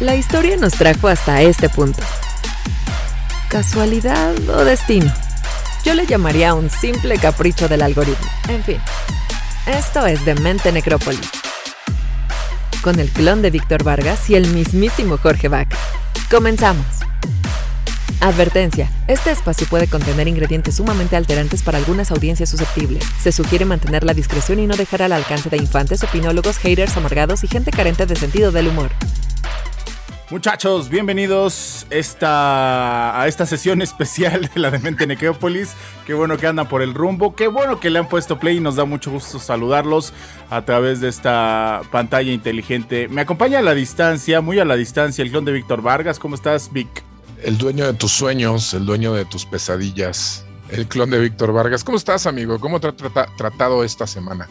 La historia nos trajo hasta este punto. ¿Casualidad o destino? Yo le llamaría un simple capricho del algoritmo. En fin, esto es Demente Necrópolis. Con el clon de Víctor Vargas y el mismísimo Jorge Vaca. Comenzamos. Advertencia. Este espacio puede contener ingredientes sumamente alterantes para algunas audiencias susceptibles. Se sugiere mantener la discreción y no dejar al alcance de infantes, opinólogos, haters amargados y gente carente de sentido del humor. Muchachos, bienvenidos esta, a esta sesión especial de la Demente Necrópolis. Qué bueno que andan por el rumbo, qué bueno que le han puesto play y nos da mucho gusto saludarlos a través de esta pantalla inteligente. Me acompaña a la distancia, muy a la distancia, el clon de Víctor Vargas. ¿Cómo estás, Vic? El dueño de tus sueños, el dueño de tus pesadillas, el clon de Víctor Vargas. ¿Cómo estás, amigo? ¿Cómo te ha tratado esta semana?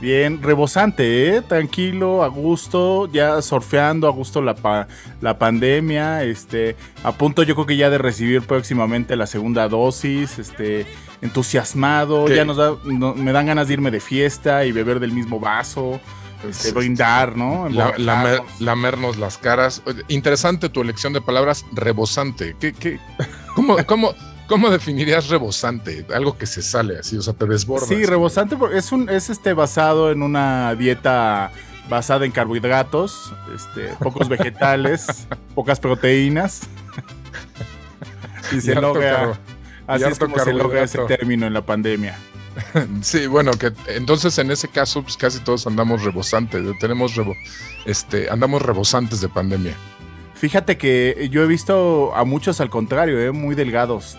Bien, rebosante, ¿eh? tranquilo, a gusto, ya surfeando a gusto la, la pandemia, este, a punto yo creo que ya de recibir próximamente la segunda dosis, este, entusiasmado, ya nos da, me dan ganas de irme de fiesta y beber del mismo vaso, este, brindar, ¿no? La, lamernos las caras. Interesante tu elección de palabras, rebosante. ¿Qué, qué, cómo, cómo, ¿Cómo definirías rebosante? Algo que se sale así, o sea, te desborda. Sí, rebosante es un es este basado en una dieta basada en carbohidratos, este, pocos vegetales, pocas proteínas. y se logra así es como se logra ese término en la pandemia. Sí, bueno, que entonces en ese caso pues casi todos andamos rebosantes, tenemos este andamos rebosantes de pandemia. Fíjate que yo he visto a muchos al contrario, ¿eh? muy delgados.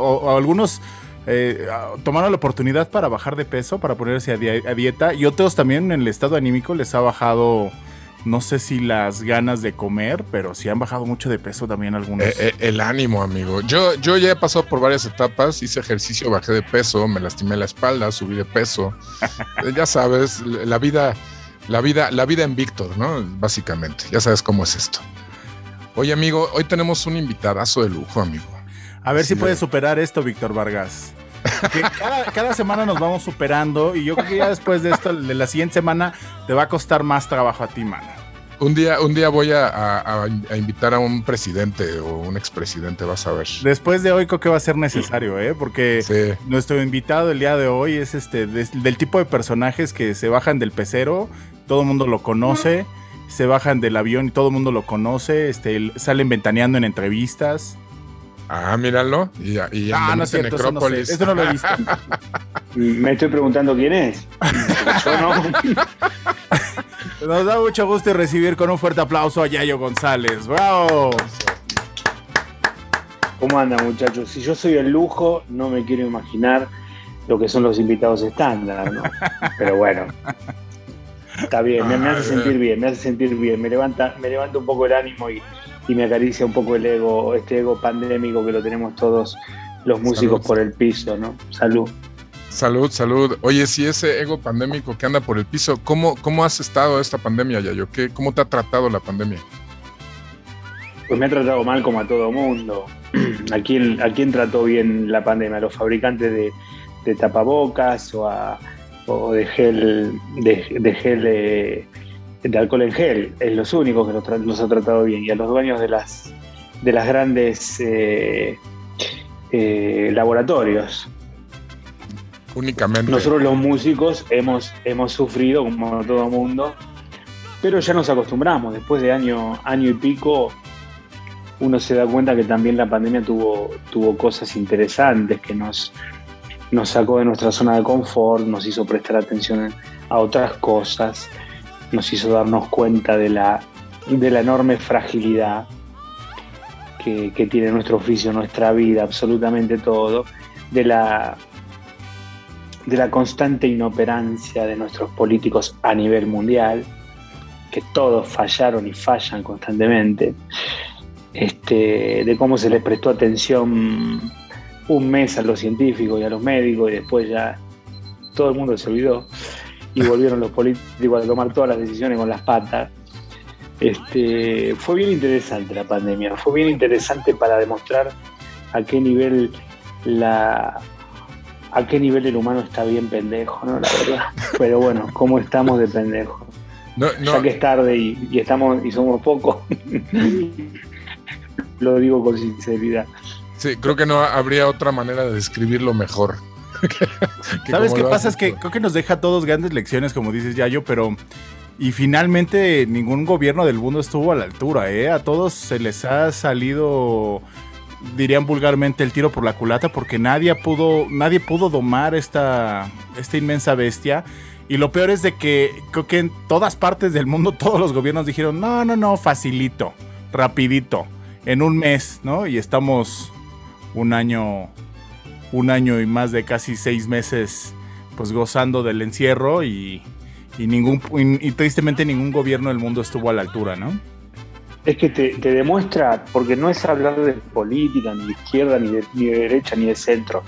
O, algunos eh, tomaron la oportunidad para bajar de peso, para ponerse a, dieta. Y otros también en el estado anímico les ha bajado, no sé si las ganas de comer, pero sí han bajado mucho de peso también algunos. Eh, el ánimo, amigo. Yo, yo ya he pasado por varias etapas, hice ejercicio, bajé de peso, me lastimé la espalda, subí de peso. ya sabes, la vida, la vida, la vida en Víctor, ¿no? Básicamente. Ya sabes cómo es esto. Oye, amigo, hoy tenemos un invitadazo de lujo, amigo. A ver si puedes superar esto, Víctor Vargas. cada, semana nos vamos superando y yo creo que ya después de esto, de la siguiente semana, te va a costar más trabajo a ti, mano. Un día, un día voy a, invitar a un presidente o un expresidente, vas a ver. Después de hoy creo que va a ser necesario, ¿eh? Porque nuestro invitado el día de hoy es este del tipo de personajes que se bajan del pecero, todo el mundo lo conoce se bajan del avión y todo el mundo lo conoce, este, salen ventaneando en entrevistas. Ah, míralo. Y, y ah, no es cierto, eso no, eso no, lo he visto. Me estoy preguntando quién es. Yo no. Nos da mucho gusto recibir con un fuerte aplauso a Yayo González. ¡Bravo! ¿Cómo anda, muchachos? Si yo soy el lujo, no me quiero imaginar lo que son los invitados estándar, ¿no? Pero bueno, Está bien, me, hace sentir bien, me hace sentir bien, me levanta, me levanta un poco el ánimo y, me acaricia un poco el ego, este ego pandémico que lo tenemos todos los músicos por el piso, ¿no? Salud. Salud, salud. Oye, si ese ego pandémico que anda por el piso, ¿cómo, cómo has estado esta pandemia, Yayo? ¿Qué, ¿Cómo te ha tratado la pandemia? Pues me ha tratado mal como a todo mundo. ¿A quién, a quién trató bien la pandemia? ¿A los fabricantes de, de tapabocas o a, o de gel, de, gel de, alcohol en gel, es los únicos que nos, ha tratado bien. Y a los dueños de las, de las grandes eh, eh, laboratorios. Únicamente. Nosotros los músicos hemos, hemos sufrido, como todo el mundo, pero ya nos acostumbramos. Después de año, año y pico, uno se da cuenta que también la pandemia tuvo, tuvo cosas interesantes que nos, nos sacó de nuestra zona de confort, nos hizo prestar atención a otras cosas, nos hizo darnos cuenta de la, de la enorme fragilidad que, tiene nuestro oficio, nuestra vida, absolutamente todo, de la, de la constante inoperancia de nuestros políticos a nivel mundial, que todos fallaron y fallan constantemente, este, de cómo se les prestó atención un mes a los científicos y a los médicos y después ya todo el mundo se olvidó y volvieron los políticos a tomar todas las decisiones con las patas. Este, fue bien interesante la pandemia, fue bien interesante para demostrar a qué nivel la a qué nivel el humano está bien pendejo, ¿no? La verdad. Pero bueno, ¿cómo estamos de pendejo? ya que es tarde y, estamos y somos pocos, lo digo con sinceridad. Sí, creo que no habría otra manera de describirlo mejor. ¿Sabes qué pasa? Es que creo que nos deja a todos grandes lecciones, como dices Yayo, pero... Y finalmente ningún gobierno del mundo estuvo a la altura, ¿eh? A todos se les ha salido, dirían vulgarmente, el tiro por la culata porque nadie pudo, nadie pudo domar esta, esta inmensa bestia. Y lo peor es de que creo que en todas partes del mundo todos los gobiernos dijeron, no, no, no, facilito, rapidito, en un mes, ¿no? Y estamos un año, un año y más de casi seis meses, pues gozando del encierro y, ningún, y, tristemente ningún gobierno del mundo estuvo a la altura, ¿no? Es que te, demuestra, porque no es hablar de política, ni de izquierda, ni de, ni de derecha, ni de centro.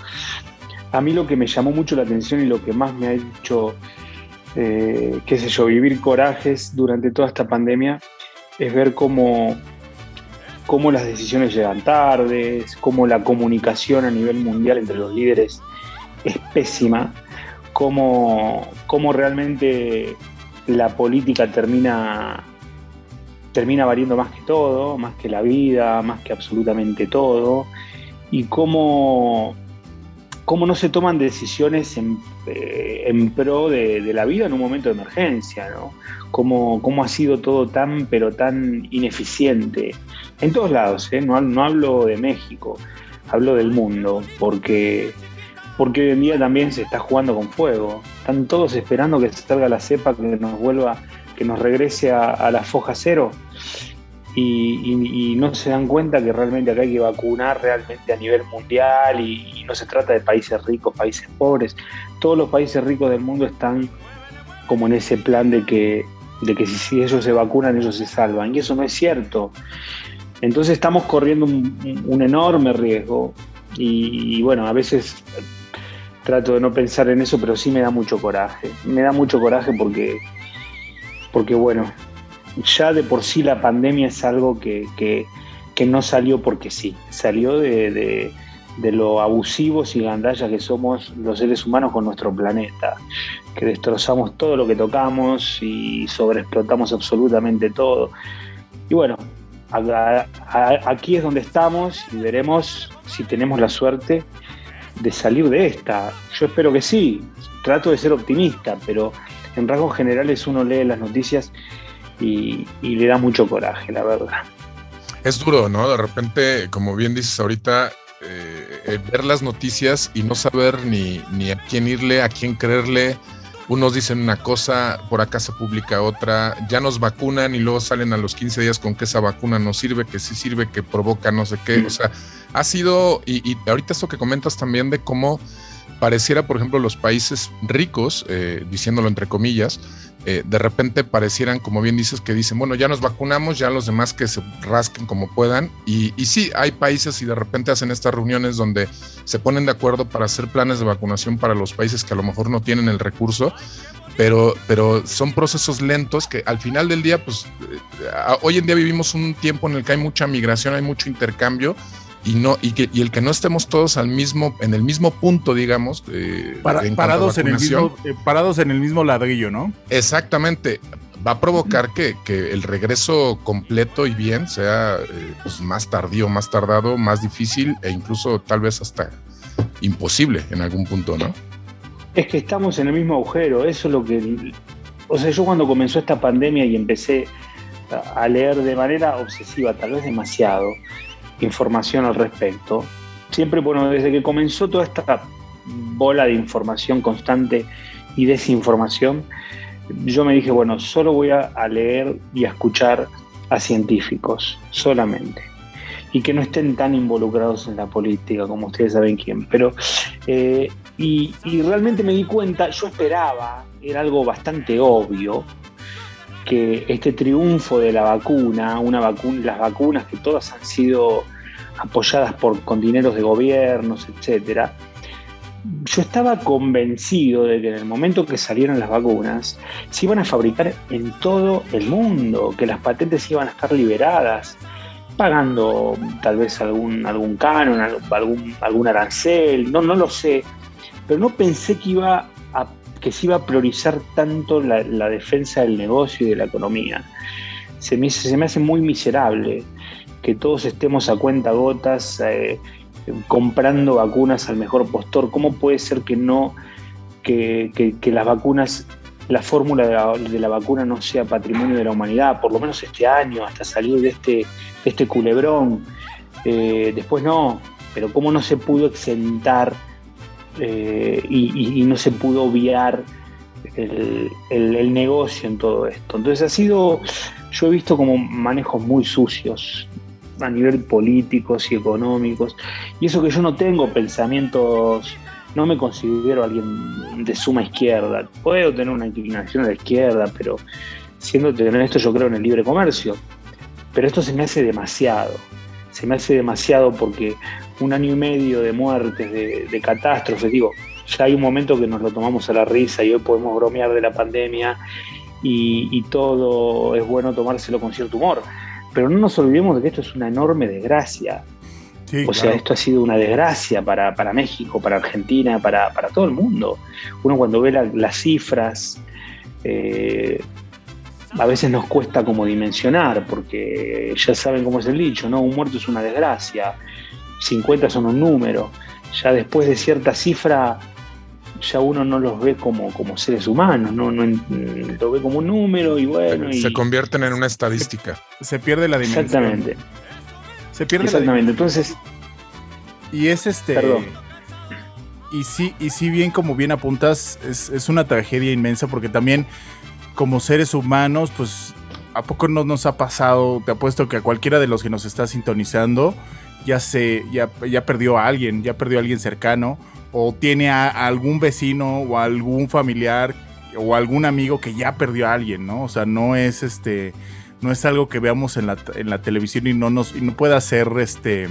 A mí lo que me llamó mucho la atención y lo que más me ha hecho, eh, qué sé yo, vivir corajes durante toda esta pandemia es ver cómo cómo las decisiones llegan tarde, cómo la comunicación a nivel mundial entre los líderes es pésima, cómo, cómo realmente la política termina, termina variando más que todo, más que la vida, más que absolutamente todo, y cómo, cómo no se toman decisiones en, eh, pro de, la vida en un momento de emergencia, ¿no? Cómo, cómo ha sido todo tan, pero tan ineficiente en todos lados, ¿eh? no, hablo de México, hablo del mundo, porque, porque hoy en día también se está jugando con fuego. Están todos esperando que salga la cepa, que nos vuelva, que nos regrese a, la foja cero. Y, no se dan cuenta que realmente acá hay que vacunar realmente a nivel mundial y, no se trata de países ricos, países pobres. Todos los países ricos del mundo están como en ese plan de que, de que si ellos se vacunan, ellos se salvan. Y eso no es cierto. Entonces estamos corriendo un, enorme riesgo y, bueno, a veces trato de no pensar en eso, pero sí me da mucho coraje. Me da mucho coraje porque, porque bueno, ya de por sí la pandemia es algo que, no salió porque sí, salió de, de, lo abusivos y gandallas que somos los seres humanos con nuestro planeta, que destrozamos todo lo que tocamos y sobreexplotamos absolutamente todo. Y bueno, aquí es donde estamos y veremos si tenemos la suerte de salir de esta. Yo espero que sí, trato de ser optimista, pero en rasgos generales uno lee las noticias y, le da mucho coraje, la verdad. Es duro, ¿no? De repente, como bien dices ahorita, eh, eh, ver las noticias y no saber ni, ni a quién irle, a quién creerle, unos dicen una cosa, por acá se publica otra, ya nos vacunan y luego salen a los 15 días con que esa vacuna no sirve, que sí sirve, que provoca no sé qué. O sea, ha sido, y, y ahorita esto que comentas también de cómo pareciera, por ejemplo, los países ricos, eh, diciéndolo entre comillas, eh, de repente parecieran, como bien dices, que dicen, bueno, ya nos vacunamos, ya los demás que se rasquen como puedan. Y, sí, hay países y de repente hacen estas reuniones donde se ponen de acuerdo para hacer planes de vacunación para los países que a lo mejor no tienen el recurso, pero, pero son procesos lentos que al final del día, pues eh, hoy en día vivimos un tiempo en el que hay mucha migración, hay mucho intercambio y no y que y el que no estemos todos al mismo en el mismo punto digamos eh, parados en el mismo eh, parados en el mismo ladrillo no exactamente. Va a provocar que, que el regreso completo y bien sea eh, pues más tardío más tardado más difícil e incluso tal vez hasta imposible en algún punto no es que estamos en el mismo agujero eso es lo que o sea yo cuando comenzó esta pandemia y empecé a leer de manera obsesiva tal vez demasiado información al respecto. Siempre, bueno, desde que comenzó toda esta bola de información constante y desinformación, yo me dije, bueno, solo voy a, leer y a escuchar a científicos, solamente. Y que no estén tan involucrados en la política como ustedes saben quién. Pero, eh, y, y realmente me di cuenta, yo esperaba, era algo bastante obvio, que este triunfo de la vacuna, una las vacunas que todas han sido apoyadas por con dineros de gobiernos, etcétera, yo estaba convencido de que en el momento que salieran las vacunas se iban a fabricar en todo el mundo, que las patentes iban a estar liberadas, pagando tal vez algún, algún canon, algún, algún arancel, no, no lo sé, pero no pensé que iba que se iba a priorizar tanto la, defensa del negocio y de la economía. Se me, se me, hace muy miserable que todos estemos a cuenta gotas eh, comprando vacunas al mejor postor. ¿Cómo puede ser que no, que, las vacunas, la fórmula de la, vacuna no sea patrimonio de la humanidad, por lo menos este año, hasta salir de este, este culebrón? Eh, después no, pero cómo no se pudo exentar eh, y, no se pudo obviar el, negocio en todo esto. Entonces ha sido, yo he visto como manejos muy sucios a nivel políticos y económicos, y eso que yo no tengo pensamientos, no me considero alguien de suma izquierda, puedo tener una inclinación a la izquierda, pero siendo en esto yo creo en el libre comercio, pero esto se me hace demasiado, se me hace demasiado porque un año y medio de muertes, de, catástrofes, digo, ya hay un momento que nos lo tomamos a la risa y hoy podemos bromear de la pandemia y, todo es bueno tomárselo con cierto humor. Pero no nos olvidemos de que esto es una enorme desgracia. o sea, esto ha sido una desgracia para, México, para Argentina, para, todo el mundo. Uno cuando ve las cifras, eh, a veces nos cuesta como dimensionar, porque ya saben cómo es el dicho, ¿no? Un muerto es una desgracia, 50 son un número, ya después de cierta cifra ya uno no los ve como, como seres humanos, no, no lo ve como un número y bueno. Se convierten en una estadística. Se, pierde la dimensión. Exactamente. Se pierde Exactamente. Entonces. Y es este. Perdón. Y sí, y sí, bien como bien apuntas, es, es una tragedia inmensa porque también como seres humanos, pues, ¿a poco no nos ha pasado? Te apuesto que a cualquiera de los que nos está sintonizando ya se, ya, ya perdió a alguien, ya perdió a alguien cercano, o tiene a, algún vecino o algún familiar o algún amigo que ya perdió a alguien, ¿no? O sea, no es este, no es algo que veamos en la, en la televisión y no nos, y no pueda ser este,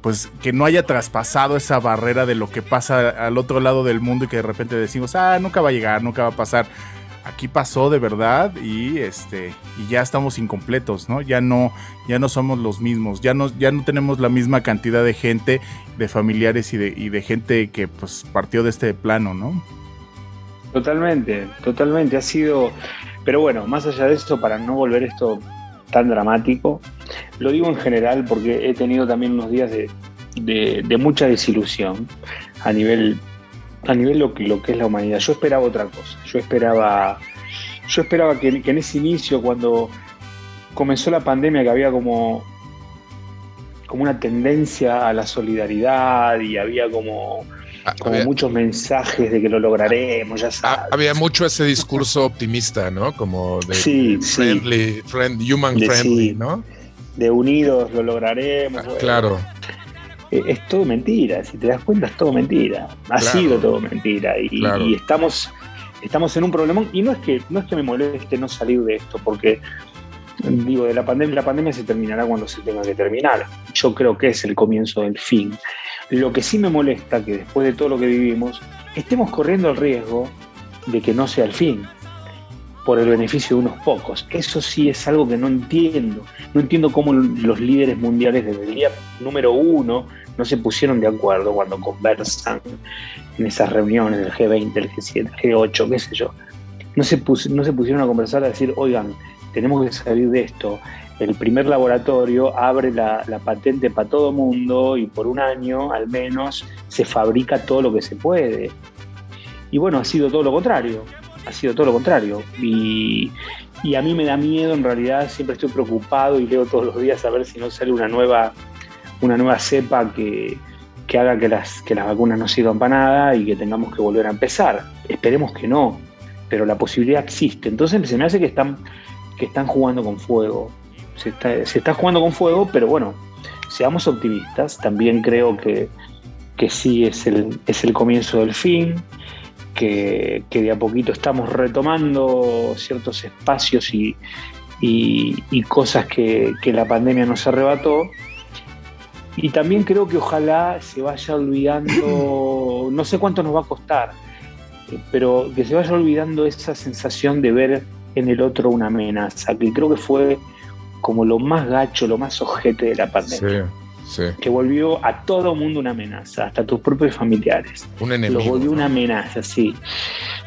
pues que no haya traspasado esa barrera de lo que pasa al otro lado del mundo y que de repente decimos, ah, nunca va a llegar, nunca va a pasar aquí pasó de verdad y este y ya estamos incompletos, ¿no? Ya no ya no somos los mismos, ya no ya no tenemos la misma cantidad de gente, de familiares y de, de gente que pues partió de este plano, ¿no? Totalmente, totalmente ha sido pero bueno, más allá de esto para no volver esto tan dramático, lo digo en general porque he tenido también unos días de, de mucha desilusión a nivel a nivel lo que, lo que es la humanidad. Yo esperaba otra cosa. Yo esperaba, yo esperaba que, en ese inicio, cuando comenzó la pandemia, que había como, como una tendencia a la solidaridad y había como, ah, muchos mensajes de que lo lograremos, ya ah, sabes. Había mucho ese discurso optimista, ¿no? Como de friendly, human friendly, ¿no? De unidos lo lograremos. Ah, claro. Eh, es todo mentira, si te das cuenta es todo mentira, ha sido todo mentira y, estamos, estamos en un problema y no es que no es que me moleste no salir de esto porque digo de la pandemia la pandemia se terminará cuando se tenga que terminar. Yo creo que es el comienzo del fin. Lo que sí me molesta que después de todo lo que vivimos estemos corriendo el riesgo de que no sea el fin por el beneficio de unos pocos. Eso sí es algo que no entiendo. No entiendo cómo los líderes mundiales desde el día número uno no se pusieron de acuerdo cuando conversan en esas reuniones del G20, el G7, el G8, qué sé yo. No se, no se pusieron a conversar a decir, oigan, tenemos que salir de esto. El primer laboratorio abre la, la patente para todo mundo y por un año al menos se fabrica todo lo que se puede. Y bueno, ha sido todo lo contrario ha sido todo lo contrario. Y, a mí me da miedo, en realidad siempre estoy preocupado y leo todos los días a ver si no sale una nueva, una nueva cepa que, haga que las, que las vacunas no sirvan para nada y que tengamos que volver a empezar. Esperemos que no, pero la posibilidad existe. Entonces se me hace que están, que están jugando con fuego. Se está, se está jugando con fuego, pero bueno, seamos optimistas. También creo que, que sí es el, es el comienzo del fin que, de a poquito estamos retomando ciertos espacios y, cosas que, la pandemia nos arrebató. Y también creo que ojalá se vaya olvidando, no sé cuánto nos va a costar, pero que se vaya olvidando esa sensación de ver en el otro una amenaza, que creo que fue como lo más gacho, lo más ojete de la pandemia. Que volvió a todo mundo una amenaza, hasta tus propios familiares. Un enemigo. Lo volvió una amenaza, sí.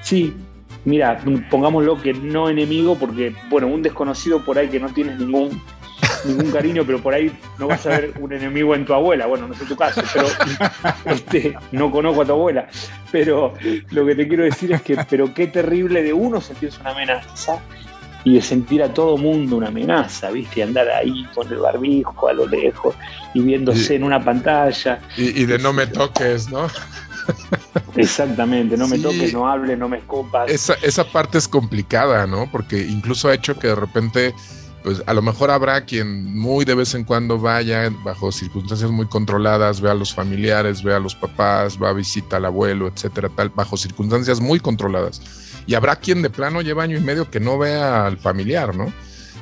Sí, mira, pongámoslo que no enemigo, porque, bueno, un desconocido por ahí que no tienes ningún ningún cariño, pero por ahí no vas a ver un enemigo en tu abuela. Bueno, no sé tu caso, pero este, no conozco a tu abuela. Pero lo que te quiero decir es que, pero qué terrible de uno sentirse una amenaza y de sentir a todo mundo una amenaza, ¿viste? Y andar ahí con el barbijo a lo lejos y viéndose en una pantalla. Y, de no me toques, ¿no? Exactamente, no me toques, no hables, no me escopas. Esa, esa parte es complicada, ¿no? Porque incluso ha hecho que de repente pues a lo mejor habrá quien muy de vez en cuando vaya bajo circunstancias muy controladas, vea a los familiares, vea a los papás, va a visitar al abuelo, etcétera, tal, bajo circunstancias muy controladas. Y habrá quien de plano lleva año y medio que no vea al familiar, ¿no?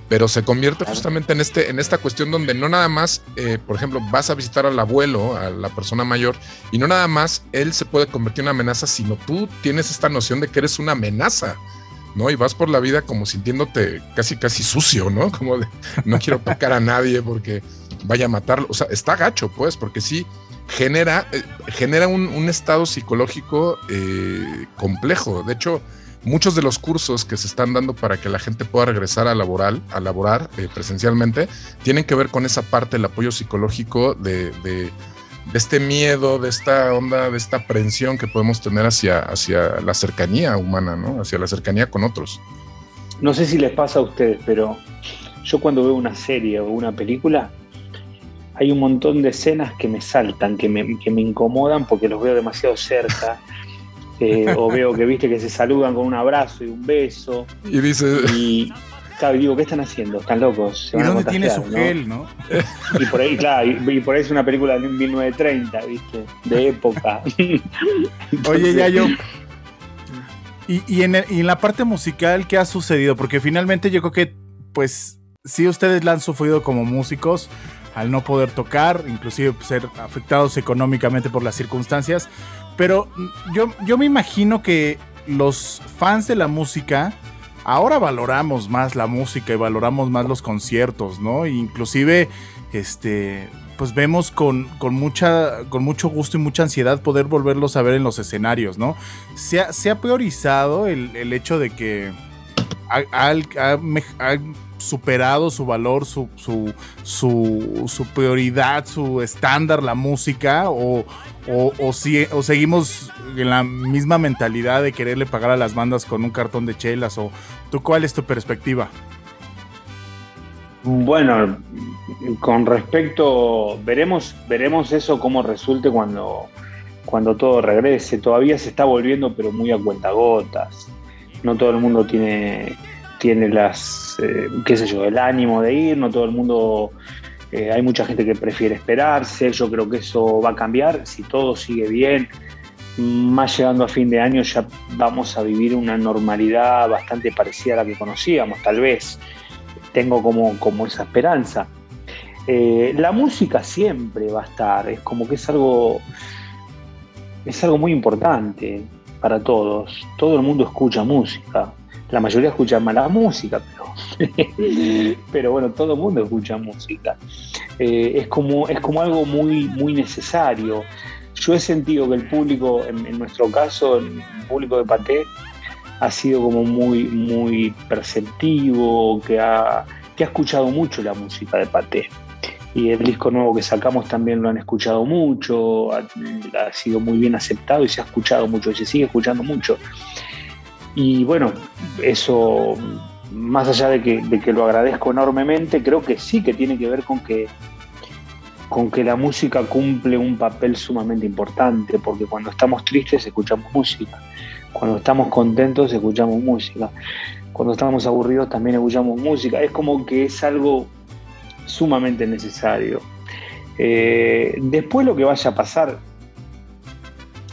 Pero se convierte justamente en, este, en esta cuestión donde no nada más, eh, por ejemplo, vas a visitar al abuelo, a la persona mayor, y no nada más él se puede convertir en una amenaza, sino tú tienes esta noción de que eres una amenaza ¿no? Y vas por la vida como sintiéndote casi, casi sucio, ¿no? Como de, no quiero tocar a nadie porque vaya a matarlo. O sea, está gacho, pues, porque sí genera, eh, genera un, estado psicológico eh, complejo. De hecho, muchos de los cursos que se están dando para que la gente pueda regresar a laboral, a laborar eh, presencialmente, tienen que ver con esa parte del apoyo psicológico de de este miedo, de esta onda, de esta aprensión que podemos tener hacia, hacia la cercanía humana, ¿no? Hacia la cercanía con otros. No sé si les pasa a ustedes, pero yo cuando veo una serie o una película, hay un montón de escenas que me saltan, que me, que me incomodan porque los veo demasiado cerca. Eh, o veo que viste que se saludan con un abrazo y un beso. Y dice. Y, Claro, digo, ¿qué están haciendo? Están locos. ¿Y dónde tiene su gel, no? Y por ahí, claro, y, por ahí es una película de 1930, ¿viste? De época. Oye, ya yo. Y, en en la parte musical, ¿qué ha sucedido? Porque finalmente yo creo que, pues, sí ustedes la han sufrido como músicos al no poder tocar, inclusive ser afectados económicamente por las circunstancias, pero yo, yo me imagino que los fans de la música ahora valoramos más la música y valoramos más los conciertos, ¿no? inclusive, este, pues vemos con, mucha, con mucho gusto y mucha ansiedad poder volverlos a ver en los escenarios, ¿no? Se ha, se ha priorizado el, hecho de que ha, superado su valor, su, su, su, prioridad, su estándar, la música, o, o, si, o seguimos en la misma mentalidad de quererle pagar a las bandas con un cartón de chelas, o tú cuál es tu perspectiva? Bueno, con respecto, veremos, veremos eso cómo resulte cuando, cuando todo regrese. Todavía se está volviendo, pero muy a cuentagotas. No todo el mundo tiene tiene las, eh, qué sé yo, el ánimo de ir, no todo el mundo, eh, hay mucha gente que prefiere esperarse, yo creo que eso va a cambiar, si todo sigue bien, más llegando a fin de año ya vamos a vivir una normalidad bastante parecida a la que conocíamos, tal vez, tengo como, como esa esperanza. Eh, la música siempre va a estar, es como que es algo, es algo muy importante para todos, todo el mundo escucha música, la mayoría escucha mala música, pero, pero bueno, todo el mundo escucha música. Eh, es, como, es como algo muy, muy necesario. Yo he sentido que el público, en, nuestro caso, el público de Paté, ha sido como muy, muy perceptivo, que ha, que ha escuchado mucho la música de Paté. Y el disco nuevo que sacamos también lo han escuchado mucho, ha, ha sido muy bien aceptado y se ha escuchado mucho y se sigue escuchando mucho. Y bueno, eso, más allá de que, lo agradezco enormemente, creo que sí que tiene que ver con que, con que la música cumple un papel sumamente importante, porque cuando estamos tristes escuchamos música, cuando estamos contentos escuchamos música, cuando estamos aburridos también escuchamos música, es como que es algo sumamente necesario. Eh, después lo que vaya a pasar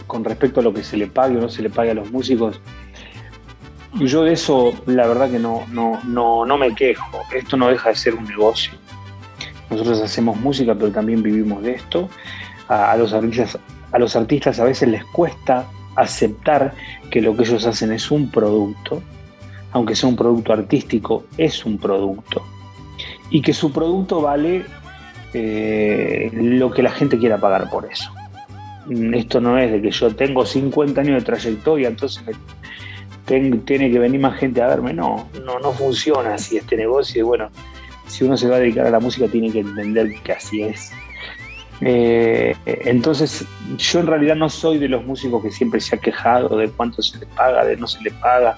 con respecto a lo que se le pague o no se le pague a los músicos, y yo de eso, la verdad que no, no, no, no me quejo. Esto no deja de ser un negocio. Nosotros hacemos música, pero también vivimos de esto. A, los artistas, a los artistas a veces les cuesta aceptar que lo que ellos hacen es un producto, aunque sea un producto artístico, es un producto. Y que su producto vale eh, lo que la gente quiera pagar por eso. Mm, esto no es de que yo tengo 50 años de trayectoria, entonces tiene que venir más gente a verme. No, no, no funciona así este negocio. Y bueno, si uno se va a dedicar a la música, tiene que entender que así es. Eh, entonces, yo en realidad no soy de los músicos que siempre se ha quejado de cuánto se le paga, de no se le paga.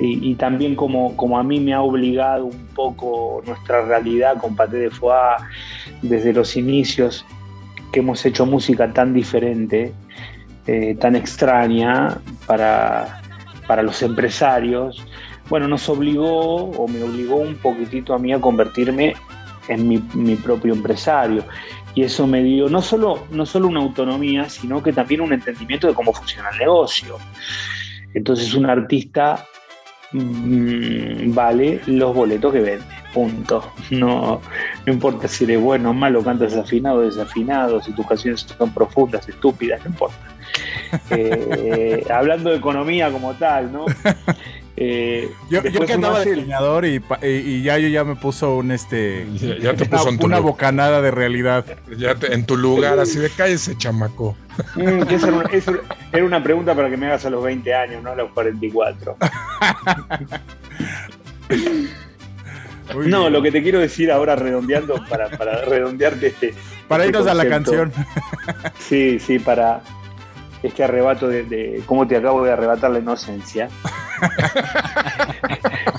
Y, también como, como a mí me ha obligado un poco nuestra realidad con Paté de Foix desde los inicios, que hemos hecho música tan diferente, eh, tan extraña para, para los empresarios, bueno, nos obligó o me obligó un poquitito a mí a convertirme en mi, mi propio empresario. Y eso me dio no solo, no solo una autonomía, sino que también un entendimiento de cómo funciona el negocio. Entonces un artista mm, vale los boletos que vende, punto. No, no importa si eres bueno o malo, cantas afinado o desafinado, si tus canciones son profundas, estúpidas, no importa. Eh, hablando de economía como tal, ¿no? Eh, yo, que andaba de diseñador y, y, ya yo ya me puso un este ya, te puso una, bocanada de realidad. Ya en tu lugar, así de cállese, chamaco. Mm, era, una, pregunta para que me hagas a los 20 años, no a los 44. no, lo que te quiero decir ahora redondeando, para, para redondearte este. Para irnos a la canción. Sí, sí, para, este arrebato de, cómo te acabo de arrebatar la inocencia.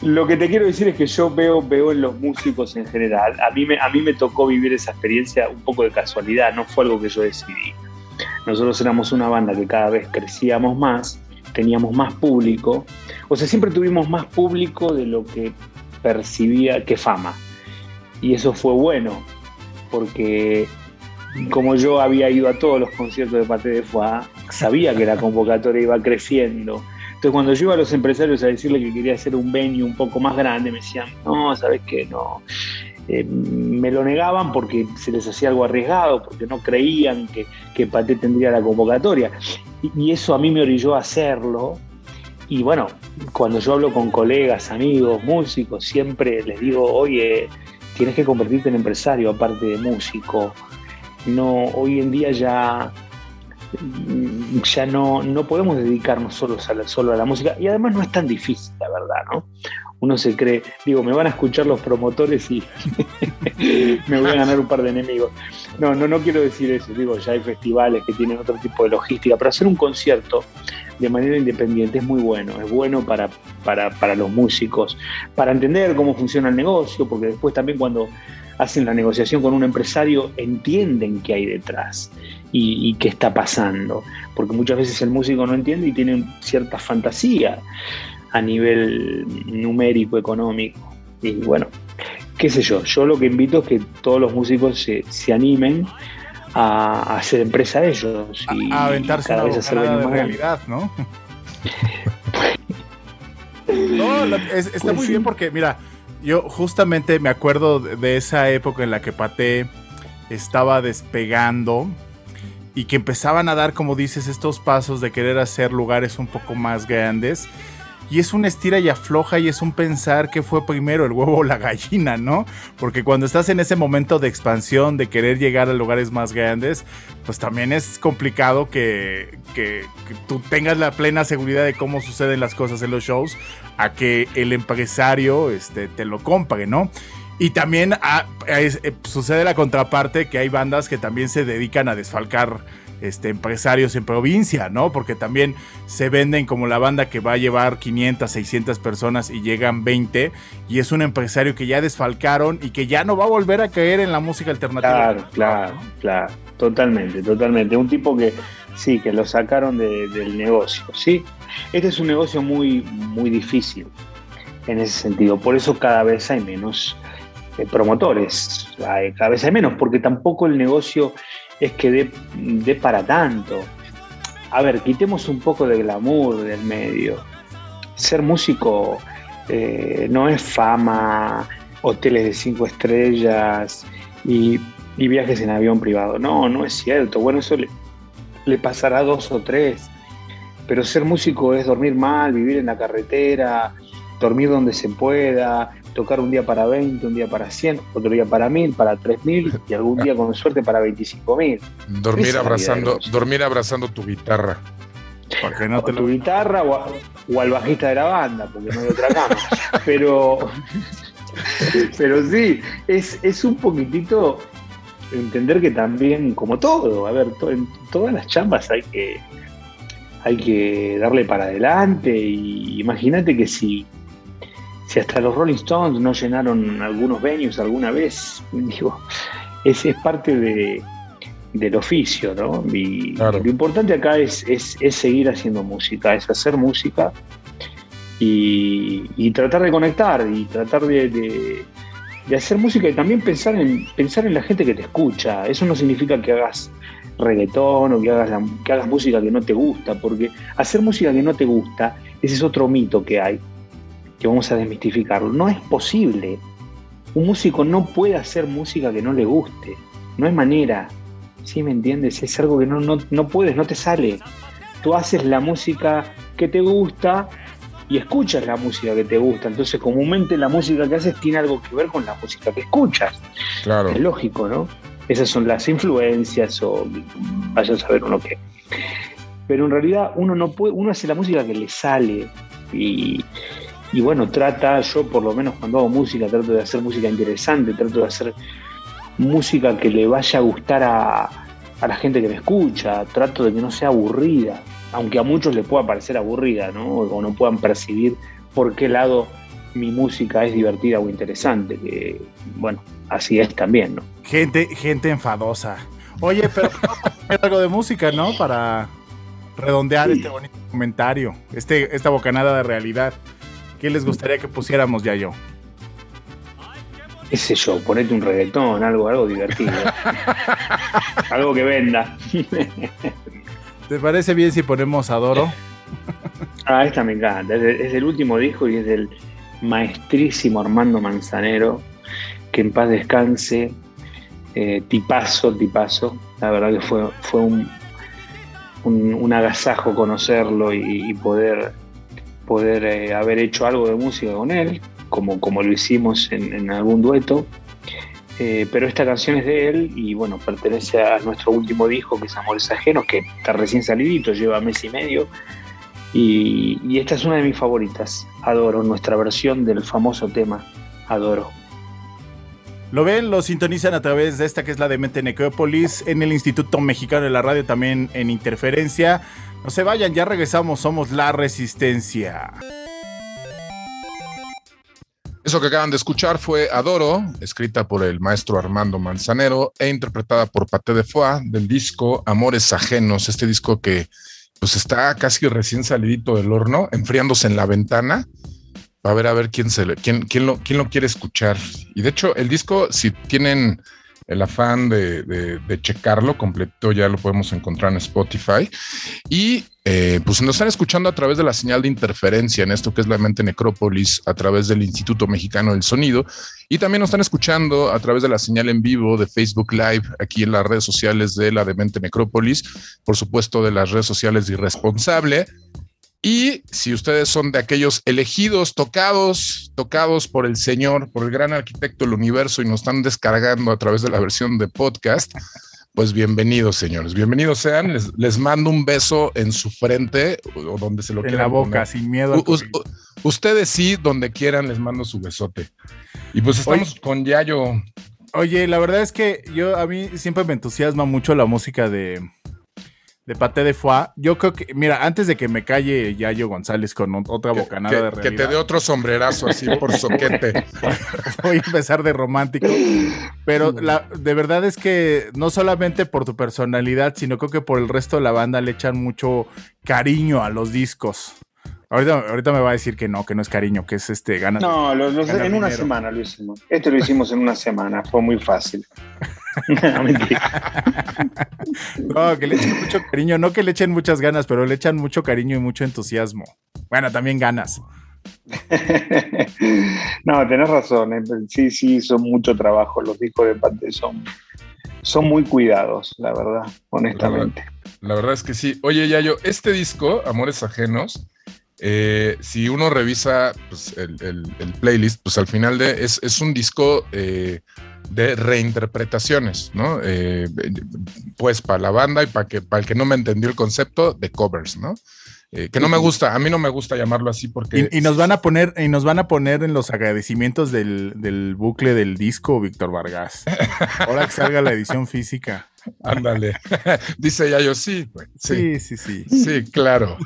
lo, que te quiero decir es que yo veo, veo en los músicos en general, a mí, me, a mí me tocó vivir esa experiencia un poco de casualidad, no fue algo que yo decidí. Nosotros éramos una banda que cada vez crecíamos más, teníamos más público, o sea, siempre tuvimos más público de lo que percibía que fama. Y eso fue bueno, porque como yo había ido a todos los conciertos de Paté de Foix, sabía que la convocatoria iba creciendo. Entonces, cuando yo iba a los empresarios a decirle que quería hacer un venue un poco más grande, me decían, no, ¿sabes qué? No. Eh, me lo negaban porque se les hacía algo arriesgado, porque no creían que, que Paté tendría la convocatoria. Y, eso a mí me orilló a hacerlo. Y bueno, cuando yo hablo con colegas, amigos, músicos, siempre les digo, oye, tienes que convertirte en empresario aparte de músico no, hoy en día ya, ya no, no podemos dedicarnos solo a, la, solo a la música y además no es tan difícil, la verdad, ¿no? Uno se cree, digo, me van a escuchar los promotores y me voy a ganar un par de enemigos. No, no, no quiero decir eso, digo, ya hay festivales que tienen otro tipo de logística, pero hacer un concierto de manera independiente es muy bueno, es bueno para, para, para los músicos, para entender cómo funciona el negocio, porque después también cuando hacen la negociación con un empresario, entienden qué hay detrás y, qué está pasando. Porque muchas veces el músico no entiende y tiene cierta fantasía a nivel numérico, económico. Y bueno, qué sé yo, yo lo que invito es que todos los músicos se, animen a, hacer empresa ellos y a, aventarse cada vez hacer de realidad, ¿no? no, está pues muy bien porque, mira, yo justamente me acuerdo de esa época en la que Paté estaba despegando y que empezaban a dar, como dices, estos pasos de querer hacer lugares un poco más grandes y es una estira y afloja y es un pensar que fue primero el huevo o la gallina, ¿no? Porque cuando estás en ese momento de expansión, de querer llegar a lugares más grandes, pues también es complicado que, que, tú tengas la plena seguridad de cómo suceden las cosas en los shows a que el empresario este, te lo compre, ¿no? Y también ah, eh, sucede la contraparte que hay bandas que también se dedican a desfalcar este, empresarios en provincia, ¿no? Porque también se venden como la banda que va a llevar 500, 600 personas y llegan 20 y es un empresario que ya desfalcaron y que ya no va a volver a caer en la música alternativa. Claro, claro, claro, totalmente, totalmente. Un tipo que sí, que lo sacaron del negocio, ¿sí? Este es un negocio muy, muy difícil en ese sentido, por eso cada vez hay menos eh, promotores, cada vez hay menos, porque tampoco el negocio es que dé, para tanto. A ver, quitemos un poco de glamour del medio. Ser músico eh, no es fama, hoteles de cinco estrellas y, viajes en avión privado. No, no es cierto. Bueno, eso le, le pasará a dos o tres. Pero ser músico es dormir mal, vivir en la carretera, dormir donde se pueda, tocar un día para 20, un día para 100, otro día para 1000, para 3000 y algún día con suerte para 25000. Dormir abrazando, dormir abrazando tu guitarra. Porque no te tu guitarra o, al bajista de la banda, porque no hay otra cama. pero, pero sí, es, es un poquitito entender que también, como todo, a ver, en todas las chambas hay que, hay que darle para adelante. Y imagínate que si, si hasta los Rolling Stones no llenaron algunos venues alguna vez, digo, es, es parte de, del oficio, ¿no? Y lo importante acá es, es, seguir haciendo música, es hacer música y, tratar de conectar y tratar de de hacer música y también pensar en, pensar en la gente que te escucha. Eso no significa que hagas reggaetón o que hagas, que hagas música que no te gusta, porque hacer música que no te gusta, ese es otro mito que hay, que vamos a desmistificarlo. No es posible. Un músico no puede hacer música que no le guste. No hay manera. ¿Sí me entiendes? Es algo que no, no, no puedes, no te sale. Tú haces la música que te gusta y escuchas la música que te gusta. Entonces, comúnmente la música que haces tiene algo que ver con la música que escuchas. Claro. Es lógico, ¿no? Esas son las influencias o vaya a saber uno qué. Pero en realidad uno no puede, uno hace la música que le sale y, y bueno, trata, yo por lo menos cuando hago música, trato de hacer música interesante, trato de hacer música que le vaya a gustar a, a la gente que me escucha, trato de que no sea aburrida aunque a muchos les pueda parecer aburrida, ¿no? O no puedan percibir por qué lado mi música es divertida o interesante, que bueno, así es también, ¿no? Gente, gente enfadosa. Oye, pero algo de música, ¿no? Para redondear este bonito comentario, este, esta bocanada de realidad. ¿Qué les gustaría que pusiéramos ya yo? qué sé yo, ponete un reggaetón, algo, algo divertido. algo que venda. ¿Te parece bien si ponemos Adoro? Ah, esta me encanta. Es, el último disco y es del maestrísimo Armando Manzanero. Que en paz descanse. Eh, tipazo, tipazo. La verdad que fue, fue un, un, agasajo conocerlo y, poder, poder eh, haber hecho algo de música con él, como, como lo hicimos en, en algún dueto. Eh, pero esta canción es de él y bueno, pertenece a nuestro último disco que es Amores Ajenos, que está recién salidito, lleva mes y medio. Y, esta es una de mis favoritas, Adoro, nuestra versión del famoso tema, Adoro. Lo ven, lo sintonizan a través de esta que es la de Mente Necrópolis, en el Instituto Mexicano de la Radio también en Interferencia. No se vayan, ya regresamos, somos la Resistencia. Eso que acaban de escuchar fue Adoro, escrita por el maestro Armando Manzanero e interpretada por Paté de Foix del disco Amores Ajenos, este disco que pues está casi recién salidito del horno, enfriándose en la ventana. A ver a ver quién se quién, quién lo, quién lo quiere escuchar. Y de hecho, el disco, si tienen el afán de, checarlo completo, ya lo podemos encontrar en Spotify. Y eh, pues nos están escuchando a través de la señal de interferencia en esto que es la mente necrópolis, a través del Instituto Mexicano del Sonido. Y también nos están escuchando a través de la señal en vivo de Facebook Live, aquí en las redes sociales de la Demente Necrópolis, por supuesto de las redes sociales de Irresponsable y si ustedes son de aquellos elegidos, tocados, tocados por el Señor, por el gran arquitecto del universo y nos están descargando a través de la versión de podcast, pues bienvenidos, señores. Bienvenidos sean. Les, mando un beso en su frente o donde se lo quieran. En la boca, sin miedo. ustedes sí, donde quieran, les mando su besote. Y pues estamos con Yayo. Oye, la verdad es que yo a mí siempre me entusiasma mucho la música de, de Paté de Foie. Yo creo que, mira, antes de que me calle Yayo González con otra bocanada de realidad. Que te dé otro sombrerazo así por soquete. Voy a empezar de romántico. Pero la, de verdad es que no solamente por tu personalidad, sino creo que por el resto de la banda le echan mucho cariño a los discos. Ahorita, me va a decir que no, que no es cariño, que es este ganas. No, en una semana lo hicimos. Esto lo hicimos en una semana, fue muy fácil. no, que le echen mucho cariño, no que le echen muchas ganas, pero le echan mucho cariño y mucho entusiasmo. Bueno, también ganas. no, tenés razón. Eh. Sí, sí, son mucho trabajo. Los discos de Pate son, son muy cuidados, la verdad, honestamente. La verdad, la verdad es que sí. Oye, Yayo, este disco, Amores Ajenos, eh, si uno revisa pues, el, playlist, pues al final de, es, es un disco eh, de reinterpretaciones, ¿no? Eh, pues para la banda y para que para el que no me entendió el concepto de covers, ¿no? Eh, que no me gusta, a mí no me gusta llamarlo así porque... Y, nos van a poner, y nos van a poner en los agradecimientos del, del bucle del disco, Víctor Vargas. Ahora que salga la edición física. Ándale. Dice ya yo sí, sí. Sí, sí, sí. claro.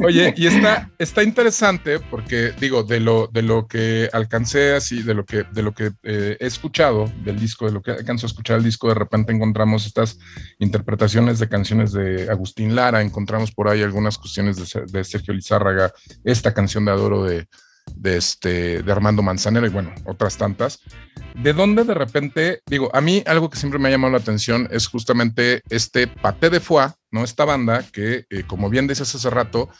Oye, y está, está interesante porque digo, de lo, de lo que alcancé así, de lo que, de lo que eh, he escuchado del disco, de lo que alcanzo a escuchar el disco, de repente encontramos estas interpretaciones de canciones de Agustín Lara, encontramos por ahí algunas cuestiones de, de Sergio Lizárraga, esta canción de Adoro de, de, este, de Armando Manzanero y bueno, otras tantas. ¿De dónde de repente, digo, a mí algo que siempre me ha llamado la atención es justamente este Paté de Foie, ¿no? Esta banda que, eh, como bien decías hace rato,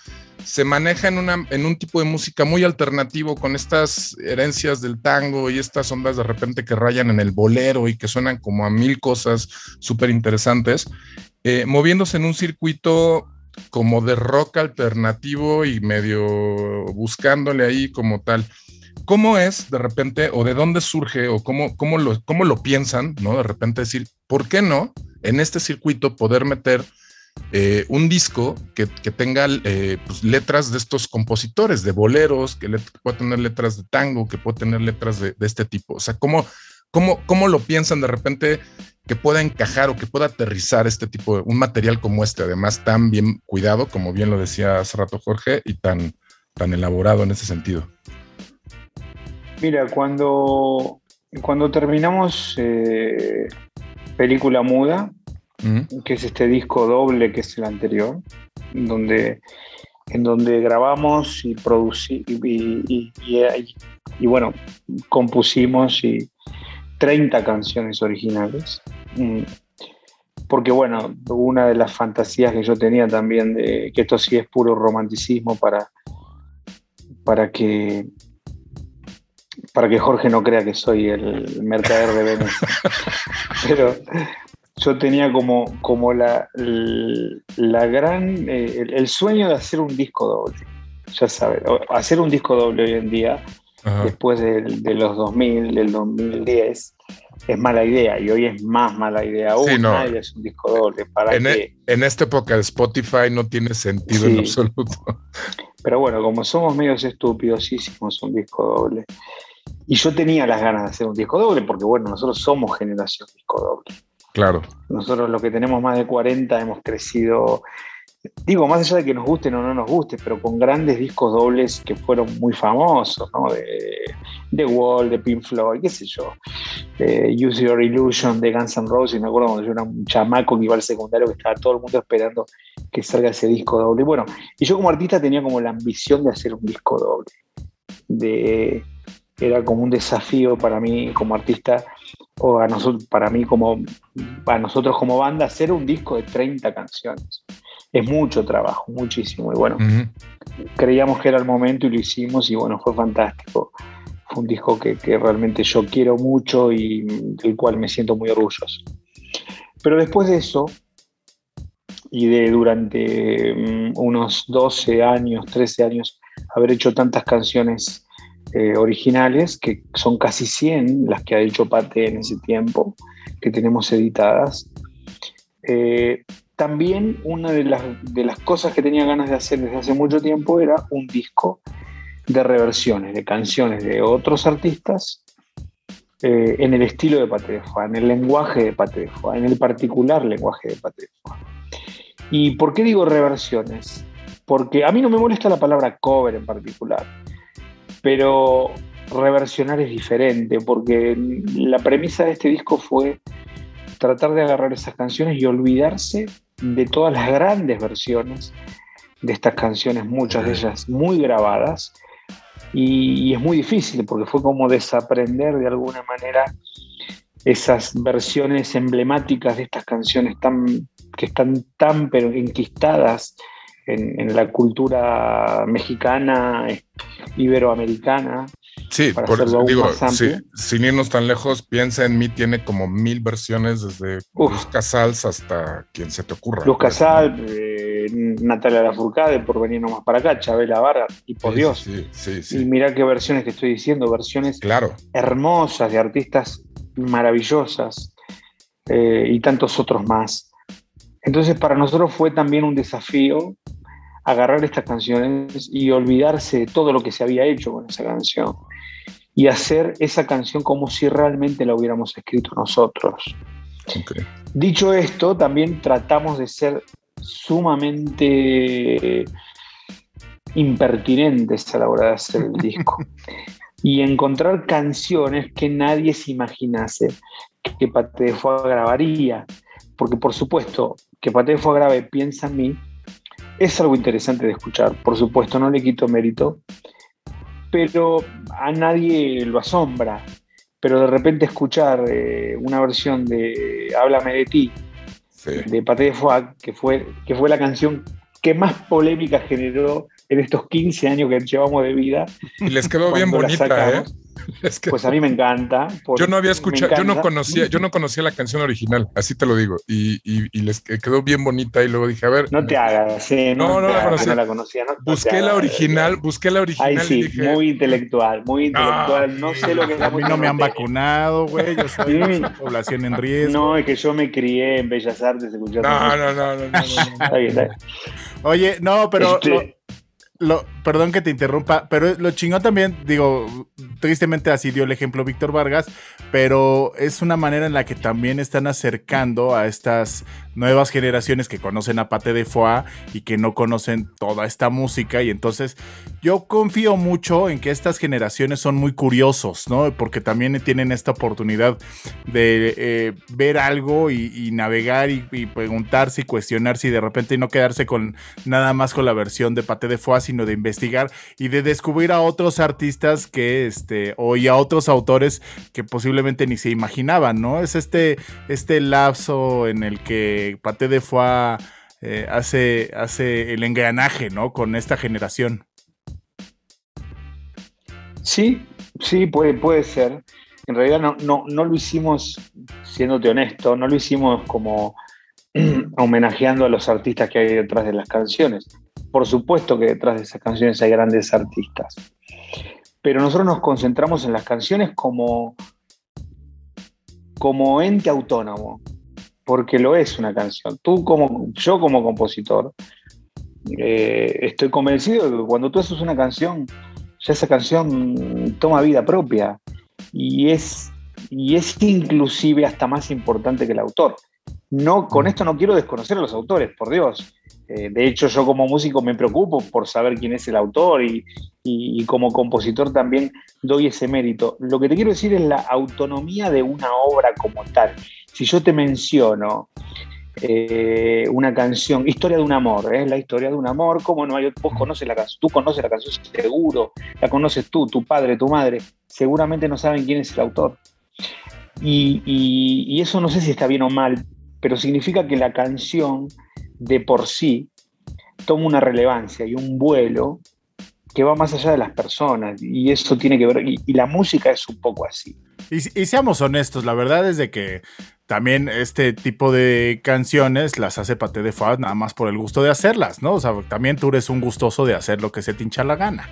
se maneja en, una, en un tipo de música muy alternativo con estas herencias del tango y estas ondas de repente que rayan en el bolero y que suenan como a mil cosas súper interesantes, eh, moviéndose en un circuito como de rock alternativo y medio buscándole ahí como tal. ¿Cómo es de repente o de dónde surge o cómo, cómo, lo, cómo lo piensan, ¿no? De repente decir, ¿por qué no en este circuito poder meter eh, un disco que, tenga eh, pues, letras de estos compositores, de boleros, que, pueda tener letras de tango, que pueda tener letras de, de este tipo? O sea, ¿cómo, cómo, ¿cómo lo piensan de repente que pueda encajar o que pueda aterrizar este tipo de un material como este, además tan bien cuidado, como bien lo decía hace rato Jorge, y tan, tan elaborado en ese sentido. Mira, cuando, cuando terminamos eh, película muda, que es este disco doble que es el anterior, donde, en donde grabamos y producimos y, y, bueno, compusimos y, 30 canciones originales. Mm. Porque bueno, una de las fantasías que yo tenía también de que esto sí es puro romanticismo para, para que para que Jorge no crea que soy el mercader de Venecia. Pero yo tenía como, como la, la gran, eh, el, sueño de hacer un disco doble. Ya sabes, hacer un disco doble hoy en día después de, los 2000, del 2010, es mala idea y hoy es más mala idea aún. nadie es un disco doble. ¿Para en, e, en esta época de Spotify no tiene sentido en absoluto. Pero bueno, como somos medios estúpidos, hicimos un disco doble. Y yo tenía las ganas de hacer un disco doble porque, bueno, nosotros somos generación disco doble. Claro. Nosotros los que tenemos más de 40 hemos crecido digo, más allá de que nos gusten o no nos guste, pero con grandes discos dobles que fueron muy famosos, ¿no? De, Wall, de Pink Floyd, qué sé yo. Use Your Illusion de Guns N' Roses, me acuerdo cuando yo era un chamaco que iba al secundario que estaba todo el mundo esperando que salga ese disco doble. Bueno, y yo como artista tenía como la ambición de hacer un disco doble. Era como un desafío para mí como artista o a nosotros, para mí como a nosotros como banda hacer un disco de 30 canciones es mucho trabajo, muchísimo. Y bueno, creíamos que era el momento y lo hicimos y bueno, fue fantástico. Fue un disco que, realmente yo quiero mucho y del cual me siento muy orgulloso. Pero después de eso, y de durante mm, unos 12 años, 13 años, haber hecho tantas canciones eh, originales, que son casi 100 las que ha hecho Pate en ese tiempo, que tenemos editadas, eh, también una de las, de las cosas que tenía ganas de hacer desde hace mucho tiempo era un disco de reversiones, de canciones de otros artistas eh, en el estilo de Patrefa, en el lenguaje de Patrefa, en el particular lenguaje de Patrefa. ¿Y por qué digo reversiones? Porque a mí no me molesta la palabra cover en particular, pero reversionar es diferente, porque la premisa de este disco fue tratar de agarrar esas canciones y olvidarse de todas las grandes versiones de estas canciones, muchas de ellas muy grabadas, y, es muy difícil porque fue como desaprender de alguna manera esas versiones emblemáticas de estas canciones tan, que están tan pero enquistadas en, la cultura mexicana, iberoamericana. Sí, por eso digo, sin irnos tan lejos, piensa en mí, tiene como mil versiones desde Luz Casals hasta quien se te ocurra. Luz Casal, eh, Natalia Lafourcade por venir nomás para acá, Chabela Vargas, y por Dios. Sí, sí, sí. Y mirá qué versiones que estoy diciendo, versiones Claro. hermosas de artistas maravillosas eh, y tantos otros más. Entonces para nosotros fue también un desafío agarrar estas canciones y olvidarse de todo lo que se había hecho con esa canción y hacer esa canción como si realmente la hubiéramos escrito nosotros. Dicho esto, también tratamos de ser sumamente impertinentes a la hora de hacer el disco y encontrar canciones que nadie se imaginase que Pate de Foie grabaría. Porque por supuesto, que Pate de Foie grabe Piensa en mí es algo interesante de escuchar. Por supuesto, no le quito mérito, pero a nadie lo asombra. Pero de repente escuchar eh, una versión de Háblame de ti, Sí. de Paté de Foie, que fue, que fue la canción que más polémica generó en estos 15 años que llevamos de vida. Y les quedó bien bonita, ¿eh? Sacamos. Es que Pues a mí me encanta. yo no había escuchado, yo no conocía, yo no conocía la canción original, así te lo digo. Y, y- y les quedó bien bonita y luego dije, a ver, No te hagas, No, no te la hagas, conocía. no la conocía. no- no te busqué la original, busqué la original Ahí y sí, dije, muy intelectual, muy intelectual. no sé lo que es la A mí no me han vacunado, güey. Yo soy una población en riesgo. No, es que yo me crié en Bellas Artes escuchando. no, no, no, no, no, no, no. Está bien, está bien. Oye, no, pero Este- lo- lo- perdón que te interrumpa, pero lo chingón también, digo, tristemente así dio el ejemplo Víctor Vargas, pero es una manera en la que también están acercando a estas nuevas generaciones que conocen a Pate de Foix y que no conocen toda esta música y entonces yo confío mucho en que estas generaciones son muy curiosos, ¿no? Porque también tienen esta oportunidad de eh, ver algo y, y navegar y, y preguntarse y cuestionarse y de repente no quedarse con nada más con la versión de Pate de Foix, sino de investigar y de descubrir a otros artistas que, este, o y a otros autores que posiblemente ni se imaginaban, ¿no? Es este, este lapso en el que Pate de Foix eh, hace, hace el engranaje, ¿no? Con esta generación. Sí, sí, puede, puede ser. En realidad no, no, no lo hicimos, siéndote honesto, no lo hicimos como homenajeando a los artistas que hay detrás de las canciones. Por supuesto que detrás de esas canciones hay grandes artistas. Pero nosotros nos concentramos en las canciones como, como ente autónomo, porque lo es una canción. Tú como, yo como compositor, eh, estoy convencido de que cuando tú haces una canción, ya esa canción toma vida propia y es, y es inclusive hasta más importante que el autor. No, con esto no quiero desconocer a los autores, por Dios. Eh, de hecho, yo como músico me preocupo por saber quién es el autor y, como compositor también doy ese mérito. Lo que te quiero decir es la autonomía de una obra como tal. Si yo te menciono eh, una canción, Historia de un amor, ¿eh? la historia de un amor, ¿cómo no hay? Vos conoces la canción, tú conoces la canción seguro, la conoces tú, tu padre, tu madre, seguramente no saben quién es el autor. Y eso no sé si está bien o mal, pero significa que la canción de por sí toma una relevancia y un vuelo que va más allá de las personas, y eso tiene que ver, y, la música es un poco así. Y, seamos honestos, la verdad es de que también este tipo de canciones las hace Pate de Foix nada más por el gusto de hacerlas, ¿no? O sea, también tú eres un gustoso de hacer lo que se te hincha la gana.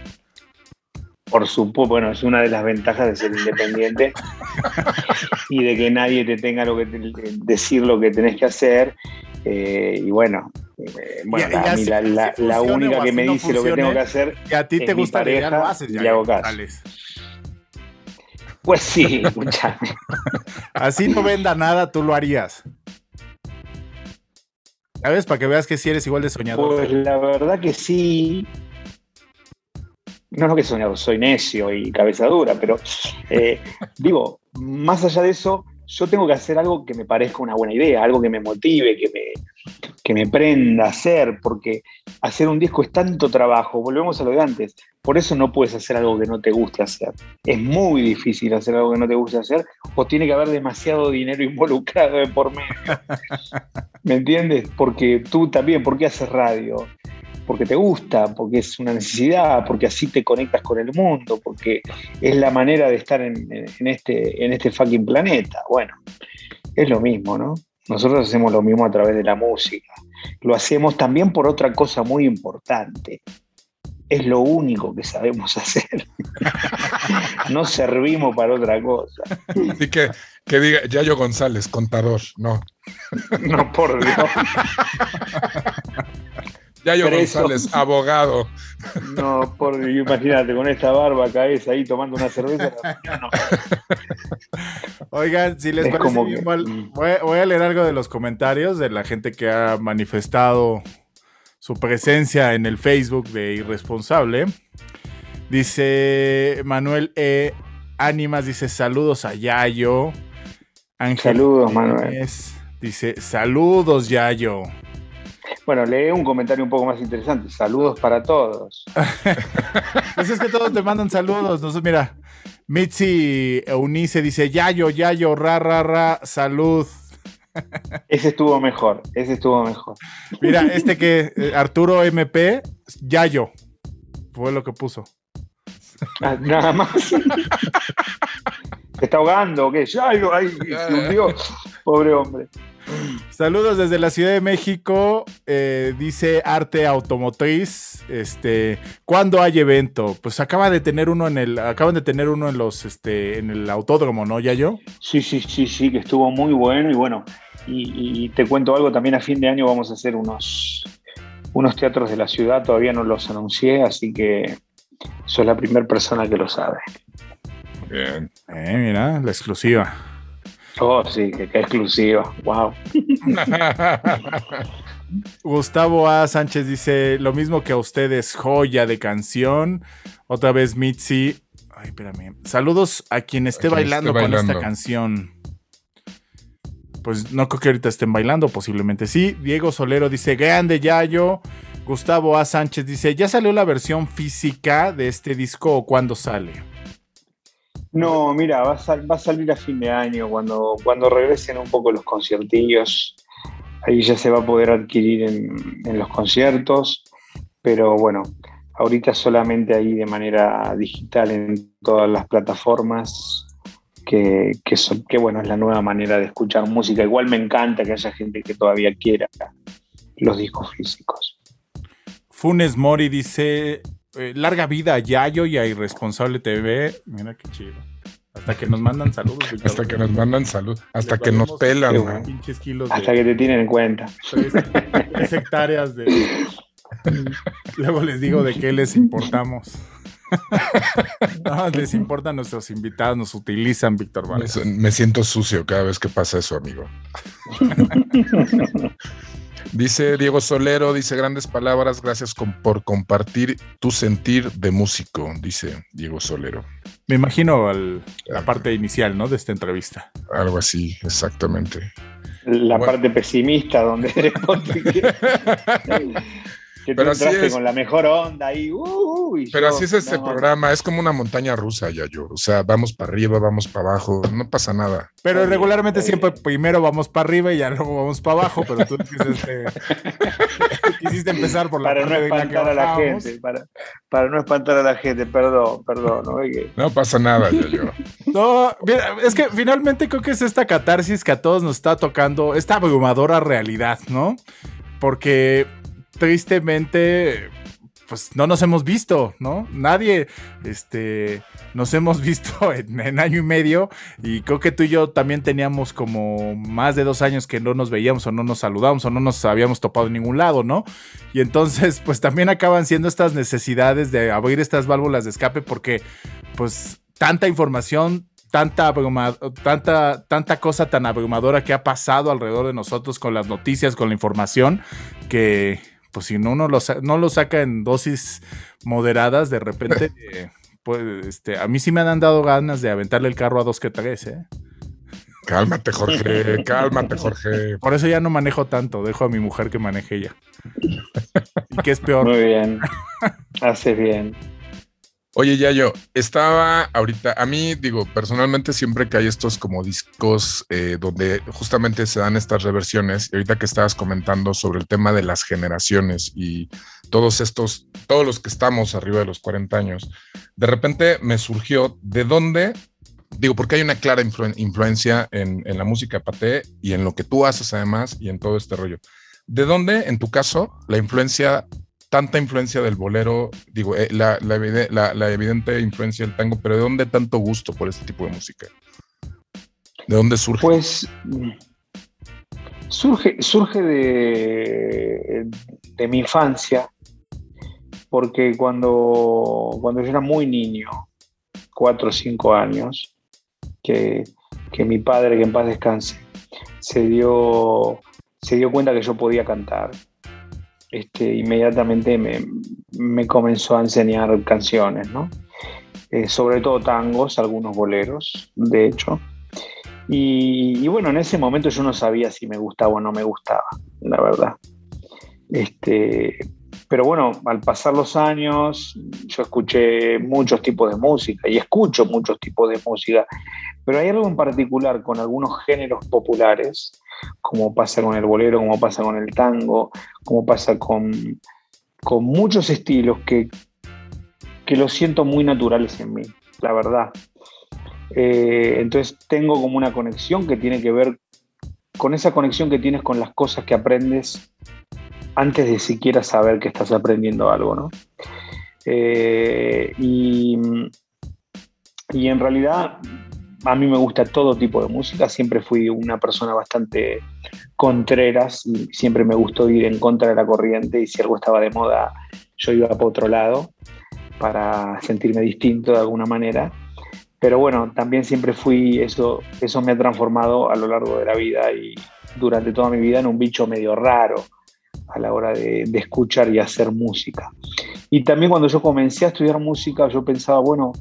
Por supuesto, bueno, es una de las ventajas de ser independiente y de que nadie te tenga lo que te- decir lo que tenés que hacer. eh, y bueno, eh, bueno, Y- y a mí así- la, la- la funcione única que me no dice lo que funcione, tengo que hacer, Y a ti te gusta, pareja, lo haces, y ya le hago caso. Alex. pues sí, escuchame. Así no venda nada, tú lo harías. ¿Sabes? Para que veas que si eres igual de soñador. Pues la verdad que sí. No, no que soy, soy necio y cabeza dura, pero eh, digo, más allá de eso, yo tengo que hacer algo que me parezca una buena idea, algo que me motive, que me, que me prenda a hacer, porque hacer un disco es tanto trabajo, volvemos a lo de antes, por eso no puedes hacer algo que no te guste hacer. Es muy difícil hacer algo que no te guste hacer, o tiene que haber demasiado dinero involucrado de por medio. ¿Me entiendes? Porque tú también, ¿por qué haces radio? Porque te gusta, porque es una necesidad, porque así te conectas con el mundo, porque es la manera de estar en, en este, en este fucking planeta. Bueno, es lo mismo, ¿no? Nosotros hacemos lo mismo a través de la música. lo hacemos también por otra cosa muy importante. Es lo único que sabemos hacer. no servimos para otra cosa. Así que, que diga Yayo González, contador, no. no, por Dios. Yayo González, abogado. No, por imagínate, con esta barba caes ahí tomando una cerveza. No. Oigan, si les Es parece como bien, que- voy a- voy, a, voy a leer algo de los comentarios de la gente que ha manifestado su presencia en el Facebook de Irresponsable. Dice Manuel E. Ánimas, dice saludos a Yayo. Ángel Saludos, Manuel. Dice saludos, Yayo. Bueno, lee un comentario un poco más interesante. Saludos para todos. Pues es que todos te mandan saludos. Nosotros, mira, Mitzi Eunice dice Yayo, Yayo, ra, ra, ra, salud. Ese estuvo mejor. Ese estuvo mejor. Mira, este que eh, Arturo MP, Yayo. Fue lo que puso. Ah, Nada más. ¿Se está ahogando o qué? Ay, ay, se hundió. Pobre hombre. Saludos desde la Ciudad de México. eh, dice Arte Automotriz. Este, ¿cuándo hay evento? Pues acaba de tener uno en el, acaban de tener uno en los, este, en el autódromo, ¿no, Yayo? Sí, sí, sí, sí, que estuvo muy bueno y bueno. Y, y te cuento algo, también a fin de año vamos a hacer unos, unos teatros de la ciudad, todavía no los anuncié, así que sos la primera persona que lo sabe. Bien. Eh, mira, la exclusiva. Oh, sí, que qué exclusiva, wow. Gustavo A. Sánchez dice lo mismo que a ustedes, joya de canción. Otra vez Mitzi. Ay, espérame. Saludos a quien esté A quien bailando, esté con esta bailando. canción. Pues no creo que ahorita estén bailando, posiblemente sí. Diego Solero dice, grande Yayo. Gustavo A. Sánchez dice, ¿ya salió la versión física de este disco o cuándo sale? No, mira, va a, salir a fin de año, cuando, cuando regresen un poco los conciertillos, ahí ya se va a poder adquirir en, en los conciertos, pero bueno, ahorita solamente ahí de manera digital en todas las plataformas, que, que, son- que bueno, es la nueva manera de escuchar música. Igual me encanta que haya gente que todavía quiera los discos físicos. Funes Mori dice, eh, larga vida a Yayo y a Irresponsable TV. Mira qué chido. Hasta que nos mandan saludos. Víctor. Hasta que nos mandan salud, hasta Les que nos pelan. ¿no? kilos de Hasta que te tienen en cuenta. tres, tres hectáreas de. Luego les digo de qué les importamos. No, les importan nuestros invitados, nos utilizan, Víctor Me, Vargas. me siento sucio cada vez que pasa eso, amigo. Dice Diego Solero, dice grandes palabras, gracias con- por compartir tu sentir de músico, dice Diego Solero. Me imagino al- la parte inicial, ¿no? De esta entrevista. Algo así, exactamente. La Bueno. parte pesimista donde que tú Pero así entraste es. con la mejor onda ahí. uh, y Pero yo, así es este no, programa, es como una montaña rusa, ya yo. O sea, vamos para arriba, vamos para abajo, no pasa nada. Pero regularmente siempre primero vamos para arriba y ya luego vamos para abajo, pero tú quisiste, quisiste empezar por la Para no la espantar a la gente, para, para no espantar a la gente, perdón, perdón. ¿no? Oye, No pasa nada, ya yo. No, mira, es que finalmente creo que es esta catarsis que a todos nos está tocando, esta abrumadora realidad, ¿no? Porque tristemente, pues no nos hemos visto, ¿no? Nadie, este, nos hemos visto en, año y medio y creo que tú y yo también teníamos como más de dos años que no nos veíamos o no nos saludamos o no nos habíamos topado en ningún lado, ¿no? Y entonces, pues también acaban siendo estas necesidades de abrir estas válvulas de escape porque, pues, tanta información, tanta, abruma- tanta, tanta cosa tan abrumadora que ha pasado alrededor de nosotros con las noticias, con la información, que, pues, si no uno lo, no lo saca en dosis moderadas, de repente, eh, pues, este, a mí sí me han dado ganas de aventarle el carro a dos que tres, ¿eh? Cálmate, Jorge, cálmate, Jorge. Por eso ya no manejo tanto, dejo a mi mujer que maneje ella. ¿Y qué es peor? muy bien. Haces bien. Oye, Yayo, estaba ahorita, a mí digo, personalmente siempre que hay estos como discos eh, donde justamente se dan estas reversiones, y ahorita que estabas comentando sobre el tema de las generaciones y todos estos, todos los que estamos arriba de los 40 años, de repente me surgió de dónde, digo, porque hay una clara influ- influencia en, en la música paté y en lo que tú haces además y en todo este rollo. ¿De dónde, en tu caso, la influencia, tanta influencia del bolero, digo, eh, la, evidente influencia del tango, pero ¿de dónde tanto gusto por este tipo de música? ¿De dónde surge? Pues surge, surge de, de mi infancia, porque cuando, cuando yo era muy niño, cuatro o cinco años, que, mi padre, que en paz descanse, se dio, se dio cuenta que yo podía cantar. Este, inmediatamente me, comenzó a enseñar canciones, ¿no? Eh, sobre todo tangos, algunos boleros, de hecho. Y, y, bueno, en ese momento yo no sabía si me gustaba o no me gustaba, la verdad. Este, pero bueno, al pasar los años, yo escuché muchos tipos de música y escucho muchos tipos de música, pero hay algo en particular con algunos géneros populares, como pasa con el bolero, como pasa con el tango, como pasa con, con muchos estilos que, que lo siento muy naturales en mí, la verdad. Eh, entonces tengo como una conexión que tiene que ver con esa conexión que tienes con las cosas que aprendes antes de siquiera saber que estás aprendiendo algo, ¿no? Eh, y, en realidad a mí me gusta todo tipo de música, siempre fui una persona bastante contreras y siempre me gustó ir en contra de la corriente y si algo estaba de moda yo iba para otro lado para sentirme distinto de alguna manera. Pero bueno, también siempre fui, eso, eso me ha transformado a lo largo de la vida y durante toda mi vida en un bicho medio raro a la hora de, escuchar y hacer música. Y también cuando yo comencé a estudiar música, yo pensaba, bueno,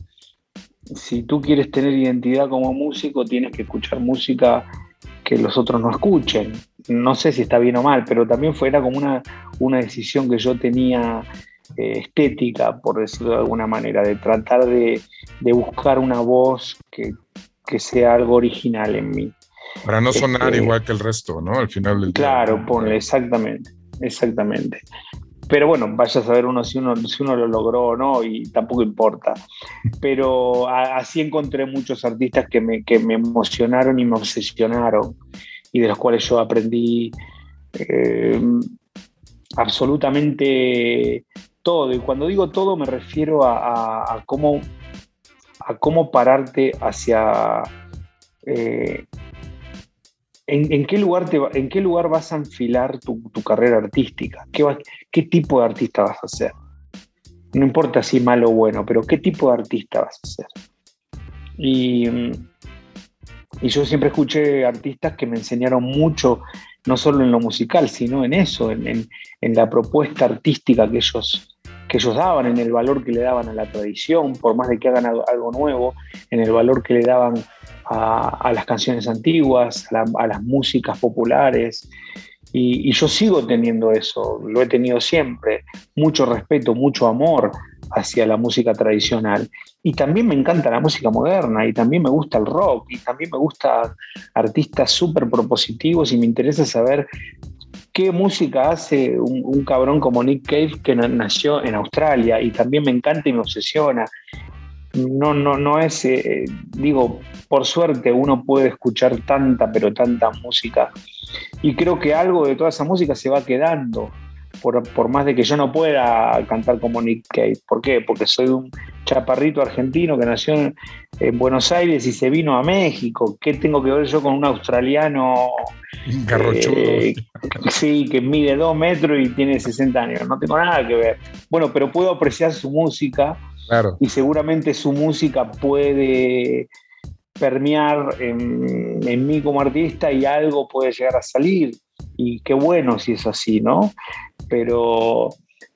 si tú quieres tener identidad como músico, tienes que escuchar música que los otros no escuchen. No sé si está bien o mal, pero también fue, era como una, una decisión que yo tenía eh, estética, por decirlo de alguna manera, de tratar de, buscar una voz que, sea algo original en mí. Para no sonar este, igual que el resto, ¿no? Al final del Claro, ponle, exactamente exactamente. Pero bueno, vaya a saber uno si uno, si uno lo logró o no y tampoco importa. Pero así encontré muchos artistas que me, que me emocionaron y me obsesionaron y de los cuales yo aprendí eh, absolutamente todo. Y cuando digo todo me refiero a, cómo, a cómo pararte hacia eh, ¿En, qué lugar te, ¿En qué lugar vas a enfilar tu, carrera artística? ¿Qué, tipo de artista vas a ser? No importa si malo o bueno, pero ¿qué tipo de artista vas a ser? Y, yo siempre escuché artistas que me enseñaron mucho, no solo en lo musical, sino en eso, en, la propuesta artística que ellos, que ellos daban, en el valor que le daban a la tradición, por más de que hagan algo nuevo, en el valor que le daban a, las canciones antiguas, a, las músicas populares. Y, yo sigo teniendo eso, lo he tenido siempre, mucho respeto, mucho amor hacia la música tradicional. Y también me encanta la música moderna, y también me gusta el rock, y también me gustan artistas súper propositivos, y me interesa saber qué música hace un, cabrón como Nick Cave que nació en Australia, y también me encanta y me obsesiona no, no, no es, eh, digo, por suerte uno puede escuchar tanta, pero tanta música. Y creo que algo de toda esa música se va quedando, por, más de que yo no pueda cantar como Nick Cave. ¿Por qué? Porque soy un chaparrito argentino que nació en, Buenos Aires y se vino a México. ¿Qué tengo que ver yo con un australiano? Eh, sí, que mide dos metros y tiene 60 años. No tengo nada que ver. Bueno, pero puedo apreciar su música y seguramente su música puede permear en, mí como artista y algo puede llegar a salir. Y qué bueno si es así, ¿no? Pero,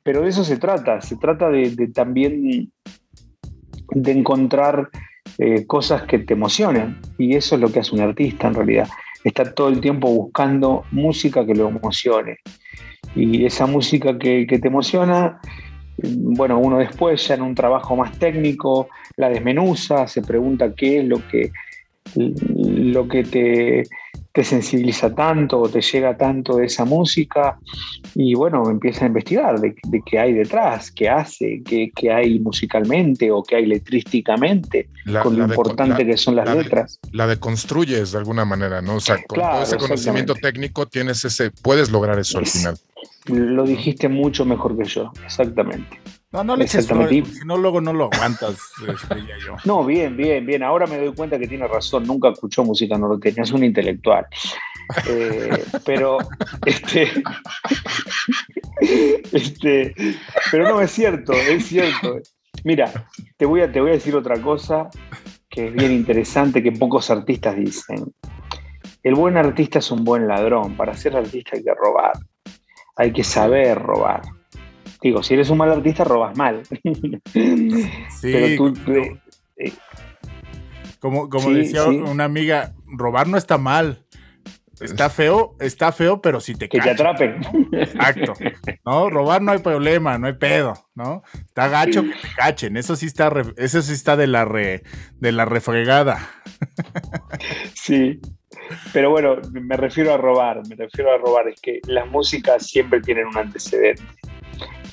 pero de eso se trata, se trata de, también de encontrar eh, cosas que te emocionen. Y eso es lo que hace un artista en realidad. Está todo el tiempo buscando música que lo emocione. Y esa música que, que te emociona bueno, uno después ya en un trabajo más técnico la desmenuza, se pregunta qué es lo que, lo que te, te sensibiliza tanto o te llega tanto de esa música y bueno, empieza a investigar de, qué hay detrás, qué hace, qué, hay musicalmente o qué hay letrísticamente, con lo importante que son las letras. la deconstruyes de alguna manera, ¿no? O sea, con todo ese conocimiento técnico tienes ese, puedes lograr eso al final. Lo dijiste mucho mejor que yo, exactamente. No, no le eches flores, si no luego no lo aguantas. Yo. No, bien, bien, bien. Ahora me doy cuenta que tiene razón. Nunca escuchó música norteña, es un intelectual. Eh, pero, este, este, pero no es cierto, es cierto. Mira, te voy a, te voy a decir otra cosa que es bien interesante que pocos artistas dicen. El buen artista es un buen ladrón. Para ser artista hay que robar. Hay que saber robar. Digo, si eres un mal artista, robas mal. Sí, Pero tú, eh, como, como decía una amiga, robar no está mal. Está feo, está feo, pero si te Que te atrapen. Exacto. No, robar no hay problema, no hay pedo, ¿no? Está gacho que te cachen. Eso sí está, eso sí está de la re, de la refregada. Sí. Pero bueno, me refiero a robar, me refiero a robar. Es que las músicas siempre tienen un antecedente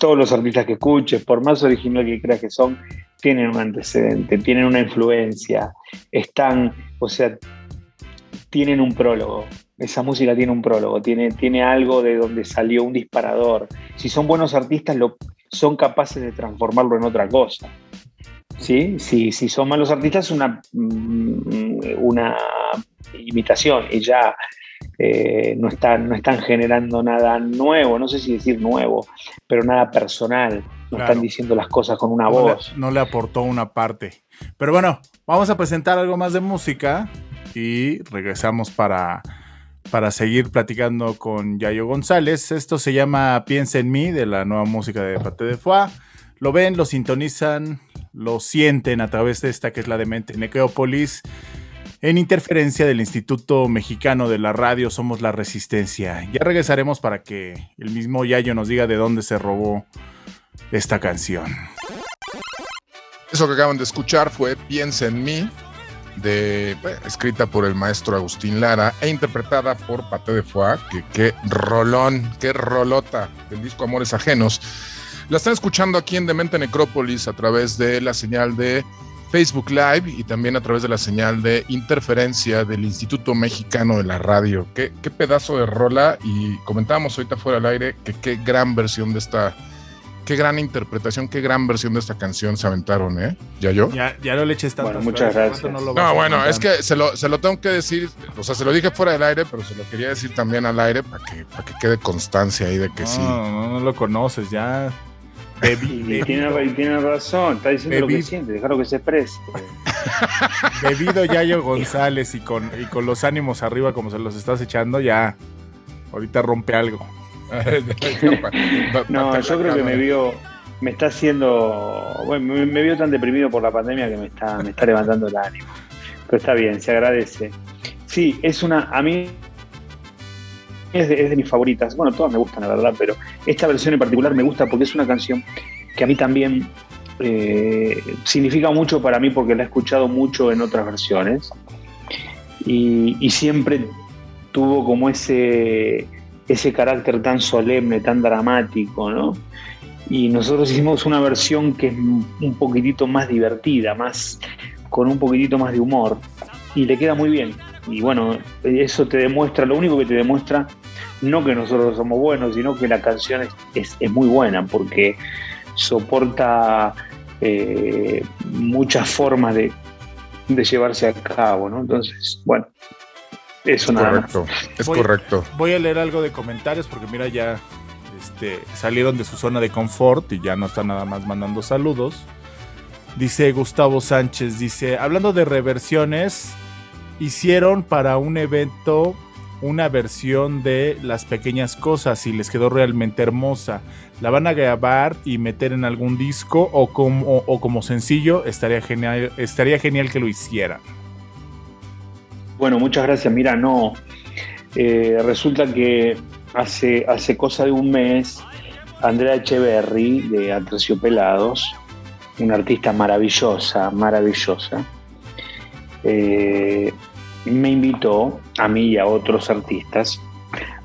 todos los artistas que escuches, por más original que creas que son, tienen un antecedente, tienen una influencia, están, o sea, tienen un prólogo. Esa música tiene un prólogo, tiene, tiene algo de donde salió un disparador. Si son buenos artistas, lo, son capaces de transformarlo en otra cosa. ¿Sí? Si, si son malos artistas, una, mm, una imitación y ya eh, no, están, no están generando nada nuevo, no sé si decir nuevo, pero nada personal, no están diciendo las cosas con una voz. no le aportó una parte. Pero bueno, vamos a presentar algo más de música y regresamos para, para seguir platicando con Yayo González. Esto se llama Piensa en mí, de la nueva música de Pate de Foix. Lo ven, lo sintonizan, lo sienten a través de esta que es la de Mente Necrópolis. En interferencia del Instituto Mexicano de la Radio Somos la Resistencia. Ya regresaremos para que el mismo Yayo nos diga de dónde se robó esta canción. Eso que acaban de escuchar fue Piensa en mí, de, escrita por el maestro Agustín Lara e interpretada por Pate de Foix, que qué rolón, qué rolota del disco Amores Ajenos. La están escuchando aquí en Demente Necrópolis a través de la señal de Facebook Live y también a través de la señal de interferencia del Instituto Mexicano de la Radio. Qué, qué pedazo de rola y comentábamos ahorita fuera del aire que qué gran versión de esta, qué gran interpretación, qué gran versión de esta canción se aventaron, ¿eh? ¿Ya yo? Ya, ya no le eches tantas bueno, muchas gracias. No, bueno, es que se lo, se lo tengo que decir, o sea, se lo dije fuera del aire, pero se lo quería decir también al aire para que, para que quede constancia ahí de que sí. No, no lo conoces, ya y, tiene, razón, está diciendo lo que siente, déjalo que se exprese. Bebido Yayo González y con, y con los ánimos arriba como se los estás echando, ya ahorita rompe algo. no, yo creo que me vio, me está haciendo, bueno, me, vio tan deprimido por la pandemia que me está, me está levantando el ánimo. Pero está bien, se agradece. Sí, es una, a mí es de, mis favoritas. Bueno, todas me gustan, la verdad, pero esta versión en particular me gusta porque es una canción que a mí también eh, significa mucho para mí porque la he escuchado mucho en otras versiones. Y, siempre tuvo como ese, ese carácter tan solemne, tan dramático, ¿no? Y nosotros hicimos una versión que es un poquitito más divertida, más con un poquitito más de humor. Y le queda muy bien. Y bueno, eso te demuestra, lo único que te demuestra, no que nosotros somos buenos, sino que la canción es, muy buena, porque soporta eh, muchas formas de, llevarse a cabo, ¿no? Entonces, bueno, eso nada correcto, Es correcto. Voy a leer algo de comentarios porque mira, ya este, salieron de su zona de confort y ya no están nada más mandando saludos. Dice Gustavo Sánchez, dice, hablando de reversiones, hicieron para un evento una versión de Las Pequeñas Cosas y les quedó realmente hermosa. La van a grabar y meter en algún disco o como, o como sencillo. Estaría genial, estaría genial que lo hicieran. Bueno, muchas gracias. Mira, no. Eh, resulta que hace, hace cosa de un mes, Andrea Echeverry de Aterciopelados, una artista maravillosa, maravillosa, eh, me invitó a mí y a otros artistas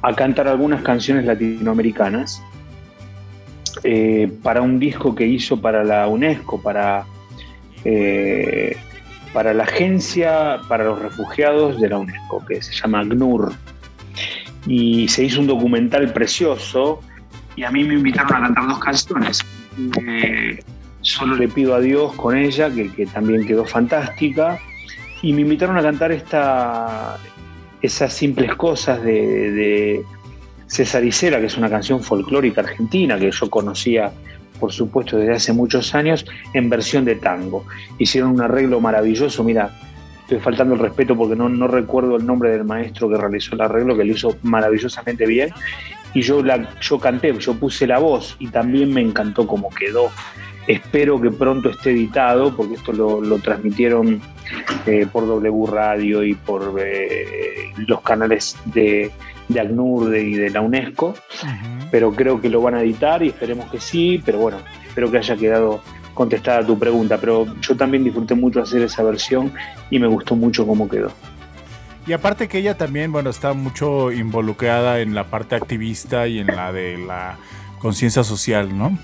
a cantar algunas canciones latinoamericanas eh, para un disco que hizo para la UNESCO, para, eh, para la Agencia para los Refugiados de la UNESCO, que se llama GNUR. Y se hizo un documental precioso y a mí me invitaron a cantar dos canciones. Eh, solo le pido a Dios con ella, que, también quedó fantástica. Y me invitaron a cantar esta, esas simples cosas de, de César Isela, que es una canción folclórica argentina que yo conocía, por supuesto, desde hace muchos años, en versión de tango. Hicieron un arreglo maravilloso, mira, estoy faltando el respeto porque no, no recuerdo el nombre del maestro que realizó el arreglo, que lo hizo maravillosamente bien. Y yo, la, yo canté, yo puse la voz y también me encantó cómo quedó. Espero que pronto esté editado, porque esto lo, transmitieron eh, por W Radio y por eh, los canales de, de ACNUR y de la UNESCO, pero creo que lo van a editar y esperemos que sí, pero bueno, espero que haya quedado contestada tu pregunta, pero yo también disfruté mucho hacer esa versión y me gustó mucho cómo quedó. Y aparte que ella también, bueno, está mucho involucrada en la parte activista y en la de la conciencia social, ¿no?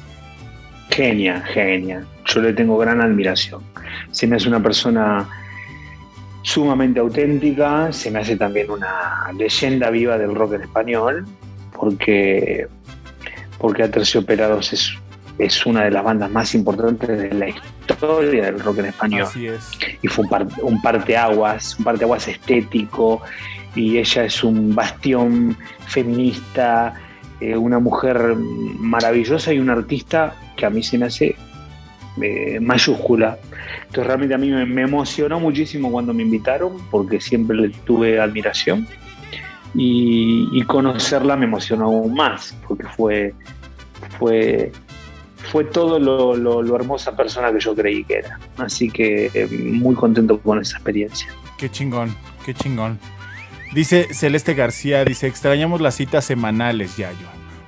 Genia, genia. Yo le tengo gran admiración. Se me hace una persona sumamente auténtica, se me hace también una leyenda viva del rock en español, porque, porque Aterciopelados es, es una de las bandas más importantes de la historia del rock en español. Así es. Y fue un, un parteaguas, un parteaguas estético, y ella es un bastión feminista, eh, una mujer maravillosa y una artista que a mí se me hace eh, mayúscula. Entonces realmente a mí me, emocionó muchísimo cuando me invitaron porque siempre le tuve admiración y, conocerla me emocionó aún más porque fue, fue, fue todo lo, lo, hermosa persona que yo creí que era. Así que eh, muy contento con esa experiencia. Qué chingón, qué chingón. Dice Celeste García, dice, extrañamos las citas semanales, Yayo.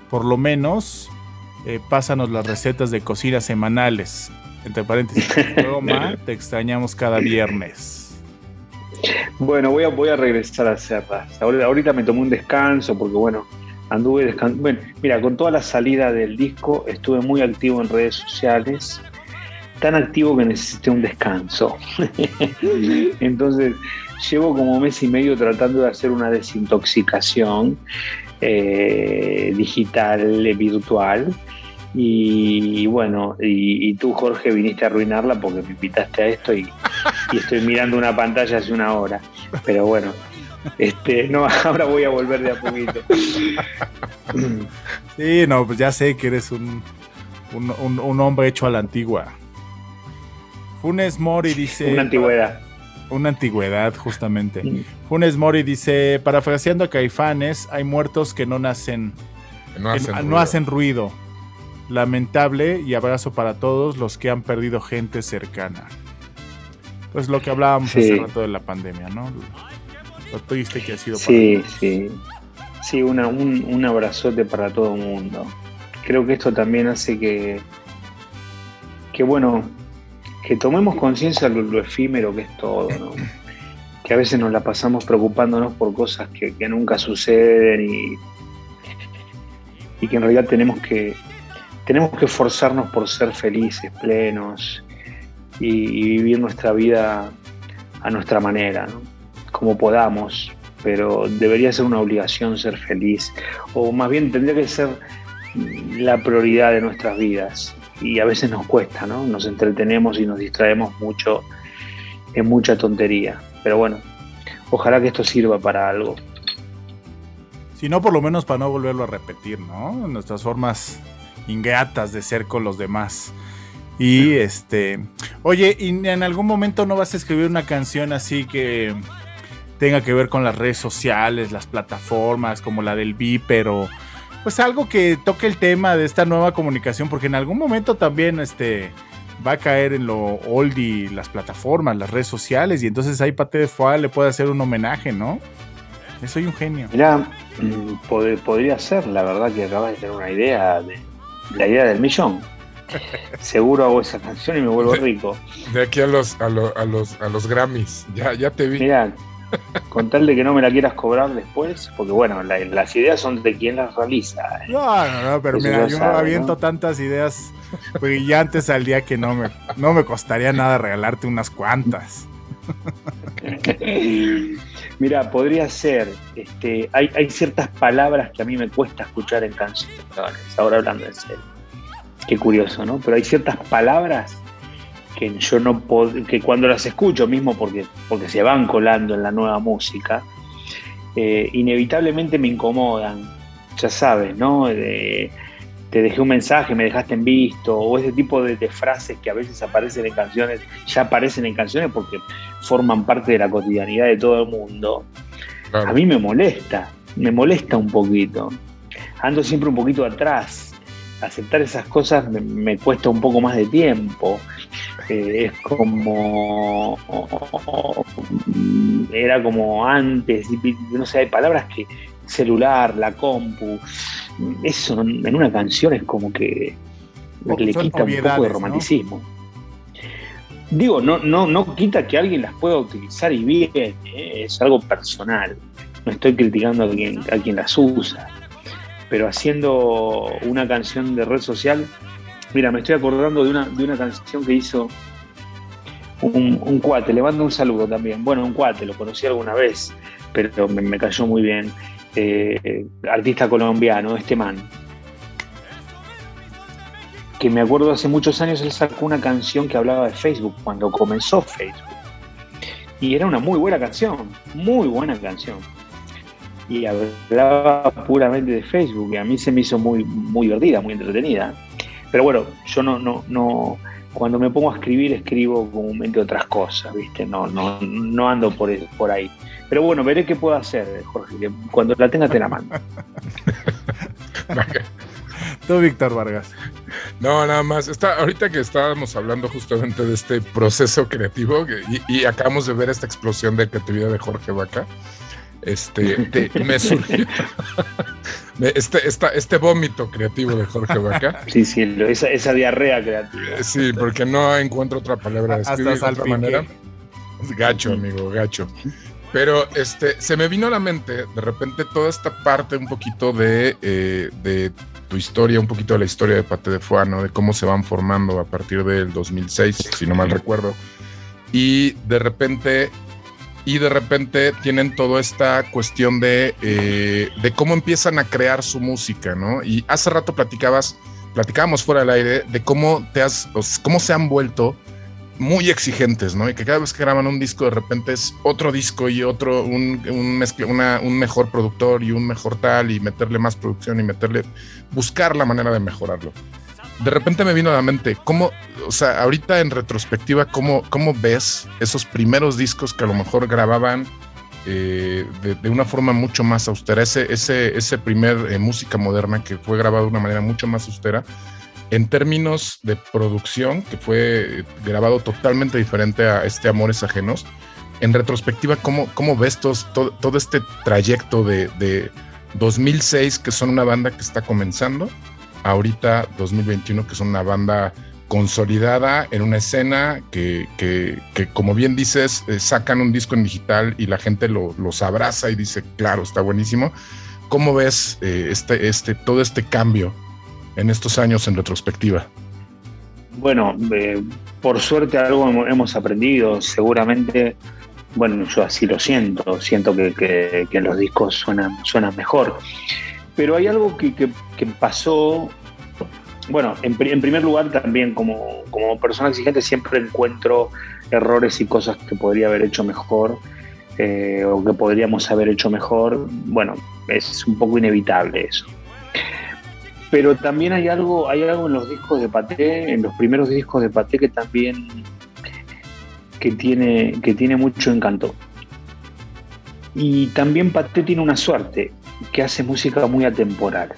Por lo menos, eh, pásanos las recetas de cocina semanales. Entre paréntesis, Roma, te extrañamos cada viernes. Bueno, voy a, voy a regresar a hacerlas. Ahorita me tomé un descanso porque, bueno, anduve descansando. Bueno, mira, con toda la salida del disco estuve muy activo en redes sociales. Tan activo que necesité un descanso. Entonces, llevo como mes y medio tratando de hacer una desintoxicación eh, digital, eh, virtual. Y bueno, y, tú Jorge viniste a arruinarla porque me invitaste a esto y, estoy mirando una pantalla hace una hora. Pero bueno, este, no, ahora voy a volver de a poquito. Sí, no, pues ya sé que eres un, un, un hombre hecho a la antigua. Funes Mori dice. Una antigüedad. Una antigüedad, justamente. Funes Mori dice, parafraseando a Caifanes, hay muertos que no nacen, no hacen, ruido. Lamentable y abrazo para todos los que han perdido gente cercana. Pues lo que hablábamos hace rato de la pandemia, ¿no? Lo triste que ha sido para Sí, sí. Sí, una, un, un abrazote para todo el mundo. Creo que esto también hace que, que bueno, que tomemos conciencia de lo, efímero que es todo, ¿no? que a veces nos la pasamos preocupándonos por cosas que, nunca suceden y, y, que en realidad tenemos que, tenemos que esforzarnos por ser felices, plenos y, vivir nuestra vida a nuestra manera, como podamos, pero debería ser una obligación ser feliz, o más bien tendría que ser la prioridad de nuestras vidas y a veces nos cuesta, ¿no? Nos entretenemos y nos distraemos mucho en mucha tontería. Pero bueno, ojalá que esto sirva para algo. Si no, por lo menos para no volverlo a repetir, ¿no? Nuestras formas ingratas de ser con los demás. Y este, oye, ¿y en algún momento no vas a escribir una canción así que tenga que ver con las redes sociales, las plataformas, como la del Viper o pues algo que toque el tema de esta nueva comunicación, porque en algún momento también este va a caer en lo oldie las plataformas, las redes sociales, y entonces ahí Pate de Foie le puede hacer un homenaje, ¿no? Soy un genio. Mira, mm, podría ser, la verdad que acabas de tener una idea, de, la idea del millón. Seguro hago esa canción y me vuelvo rico. De aquí a los, a, los, a los Grammys, ya, ya te vi. Mira, Con tal de que no me la quieras cobrar después, porque bueno, las ideas son de quien las realiza. ¿eh? No, no, no, pero mira, yo aviento tantas ideas brillantes al día que no me, no me costaría nada regalarte unas cuantas. Mira, podría ser, este, hay, hay ciertas palabras que a mí me cuesta escuchar en canciones, ahora hablando en serio. Qué curioso, ¿no? Pero hay ciertas palabras que yo no puedo, que cuando las escucho mismo porque, porque se van colando en la nueva música, eh, inevitablemente me incomodan. Ya sabes, ¿no? Te dejé un mensaje, me dejaste en visto, o ese tipo de, frases que a veces aparecen en canciones, ya aparecen en canciones porque forman parte de la cotidianidad de todo el mundo. A mí me molesta, me molesta un poquito. Ando siempre un poquito atrás. Aceptar esas cosas me, cuesta un poco más de tiempo. Eh, es como. Era como antes, no sé, hay palabras que. celular, la compu eso en una canción es como que le quita un poco de romanticismo. Digo, no, no, no quita que alguien las pueda utilizar y bien, ¿eh? es algo personal. No estoy criticando a quien, a quien las usa. Pero haciendo una canción de red social, mira, me estoy acordando de una, de una canción que hizo un, cuate, le mando un saludo también. Bueno, un cuate, lo conocí alguna vez, pero me cayó muy bien. Eh, artista colombiano, este man, que me acuerdo hace muchos años él sacó una canción que hablaba de Facebook, cuando comenzó Facebook. Y era una muy buena canción, muy buena canción. Y hablaba puramente de Facebook, y a mí se me hizo muy, muy divertida, muy entretenida. Pero bueno, yo no, no, no, cuando me pongo a escribir, escribo comúnmente otras cosas, ¿viste? No, no, no ando por, por ahí. Pero bueno, veré qué puedo hacer, Jorge, que cuando la tenga te la mando. Tú, Víctor Vargas. No, nada más. Está, ahorita que estábamos hablando justamente de este proceso creativo y, acabamos de ver esta explosión de creatividad de Jorge Vaca, este, me surgió este, este vómito creativo de Jorge Vaca. Sí, sí, esa, diarrea creativa. Eh, sí, porque no encuentro otra palabra de escribir de otra manera. Gacho, amigo, gacho. Pero este, se me vino a la mente de repente toda esta parte un poquito de, eh, de tu historia, un poquito de la historia de Pate de Fuano, de cómo se van formando a partir del 2006, si no mal recuerdo. Y de repente, y de repente tienen toda esta cuestión de, eh, de cómo empiezan a crear su música, ¿no? Y hace rato platicabas, platicábamos fuera del aire de cómo te has, cómo se han vuelto muy exigentes, ¿no? Y que cada vez que graban un disco de repente es otro disco y otro, un, un, mejor productor y un mejor tal y meterle más producción y meterle, buscar la manera de mejorarlo. De repente me vino a la mente, ¿cómo, o sea, ahorita en retrospectiva, cómo, cómo ves esos primeros discos que a lo mejor grababan eh, de, una forma mucho más austera? Ese, ese, ese primer eh, música moderna que fue grabado de una manera mucho más austera en términos de producción, que fue grabado totalmente diferente a este Amores Ajenos, en retrospectiva, ¿cómo, cómo ves todo, este trayecto de, 2006, que son una banda que está comenzando, ahorita 2021, que son una banda consolidada en una escena que, como bien dices, eh, sacan un disco en digital y la gente lo, los abraza y dice, claro, está buenísimo. ¿Cómo ves eh, este, este, todo este cambio en estos años en retrospectiva? Bueno, eh, por suerte algo hemos aprendido, seguramente, bueno, yo así lo siento, siento que, los discos suenan, suenan mejor, pero hay algo que, pasó, bueno, en, primer lugar también como, como persona exigente siempre encuentro errores y cosas que podría haber hecho mejor. Eh, o que podríamos haber hecho mejor, bueno, es un poco inevitable eso. Pero también hay algo, hay algo en los discos de Paté, en los primeros discos de Paté que también que tiene, que tiene mucho encanto. Y también Paté tiene una suerte, que hace música muy atemporal.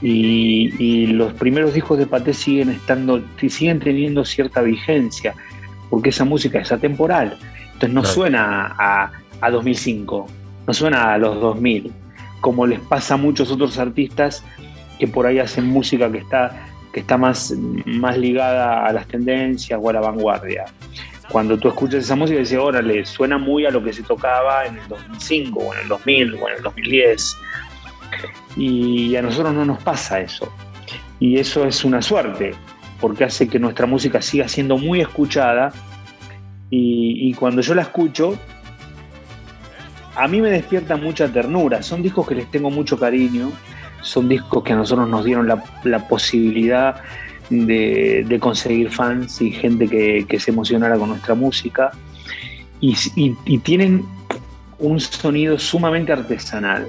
y, los primeros discos de Paté siguen estando, siguen teniendo cierta vigencia, porque esa música es atemporal. Entonces no suena a, a 2005, no suena a los 2000, como les pasa a muchos otros artistas que por ahí hacen música que está, que está más, más ligada a las tendencias o a la vanguardia. cuando tú escuchas esa música dices, órale, suena muy a lo que se tocaba en el 2005 o en el 2000 o en el 2010. Y a nosotros no nos pasa eso. Y eso es una suerte, porque hace que nuestra música siga siendo muy escuchada. Y, y cuando yo la escucho, a mí me despierta mucha ternura. Son discos que les tengo mucho cariño, son discos que a nosotros nos dieron la, la posibilidad de, de, conseguir fans y gente que, que, se emocionara con nuestra música. Y, y, y, tienen un sonido sumamente artesanal.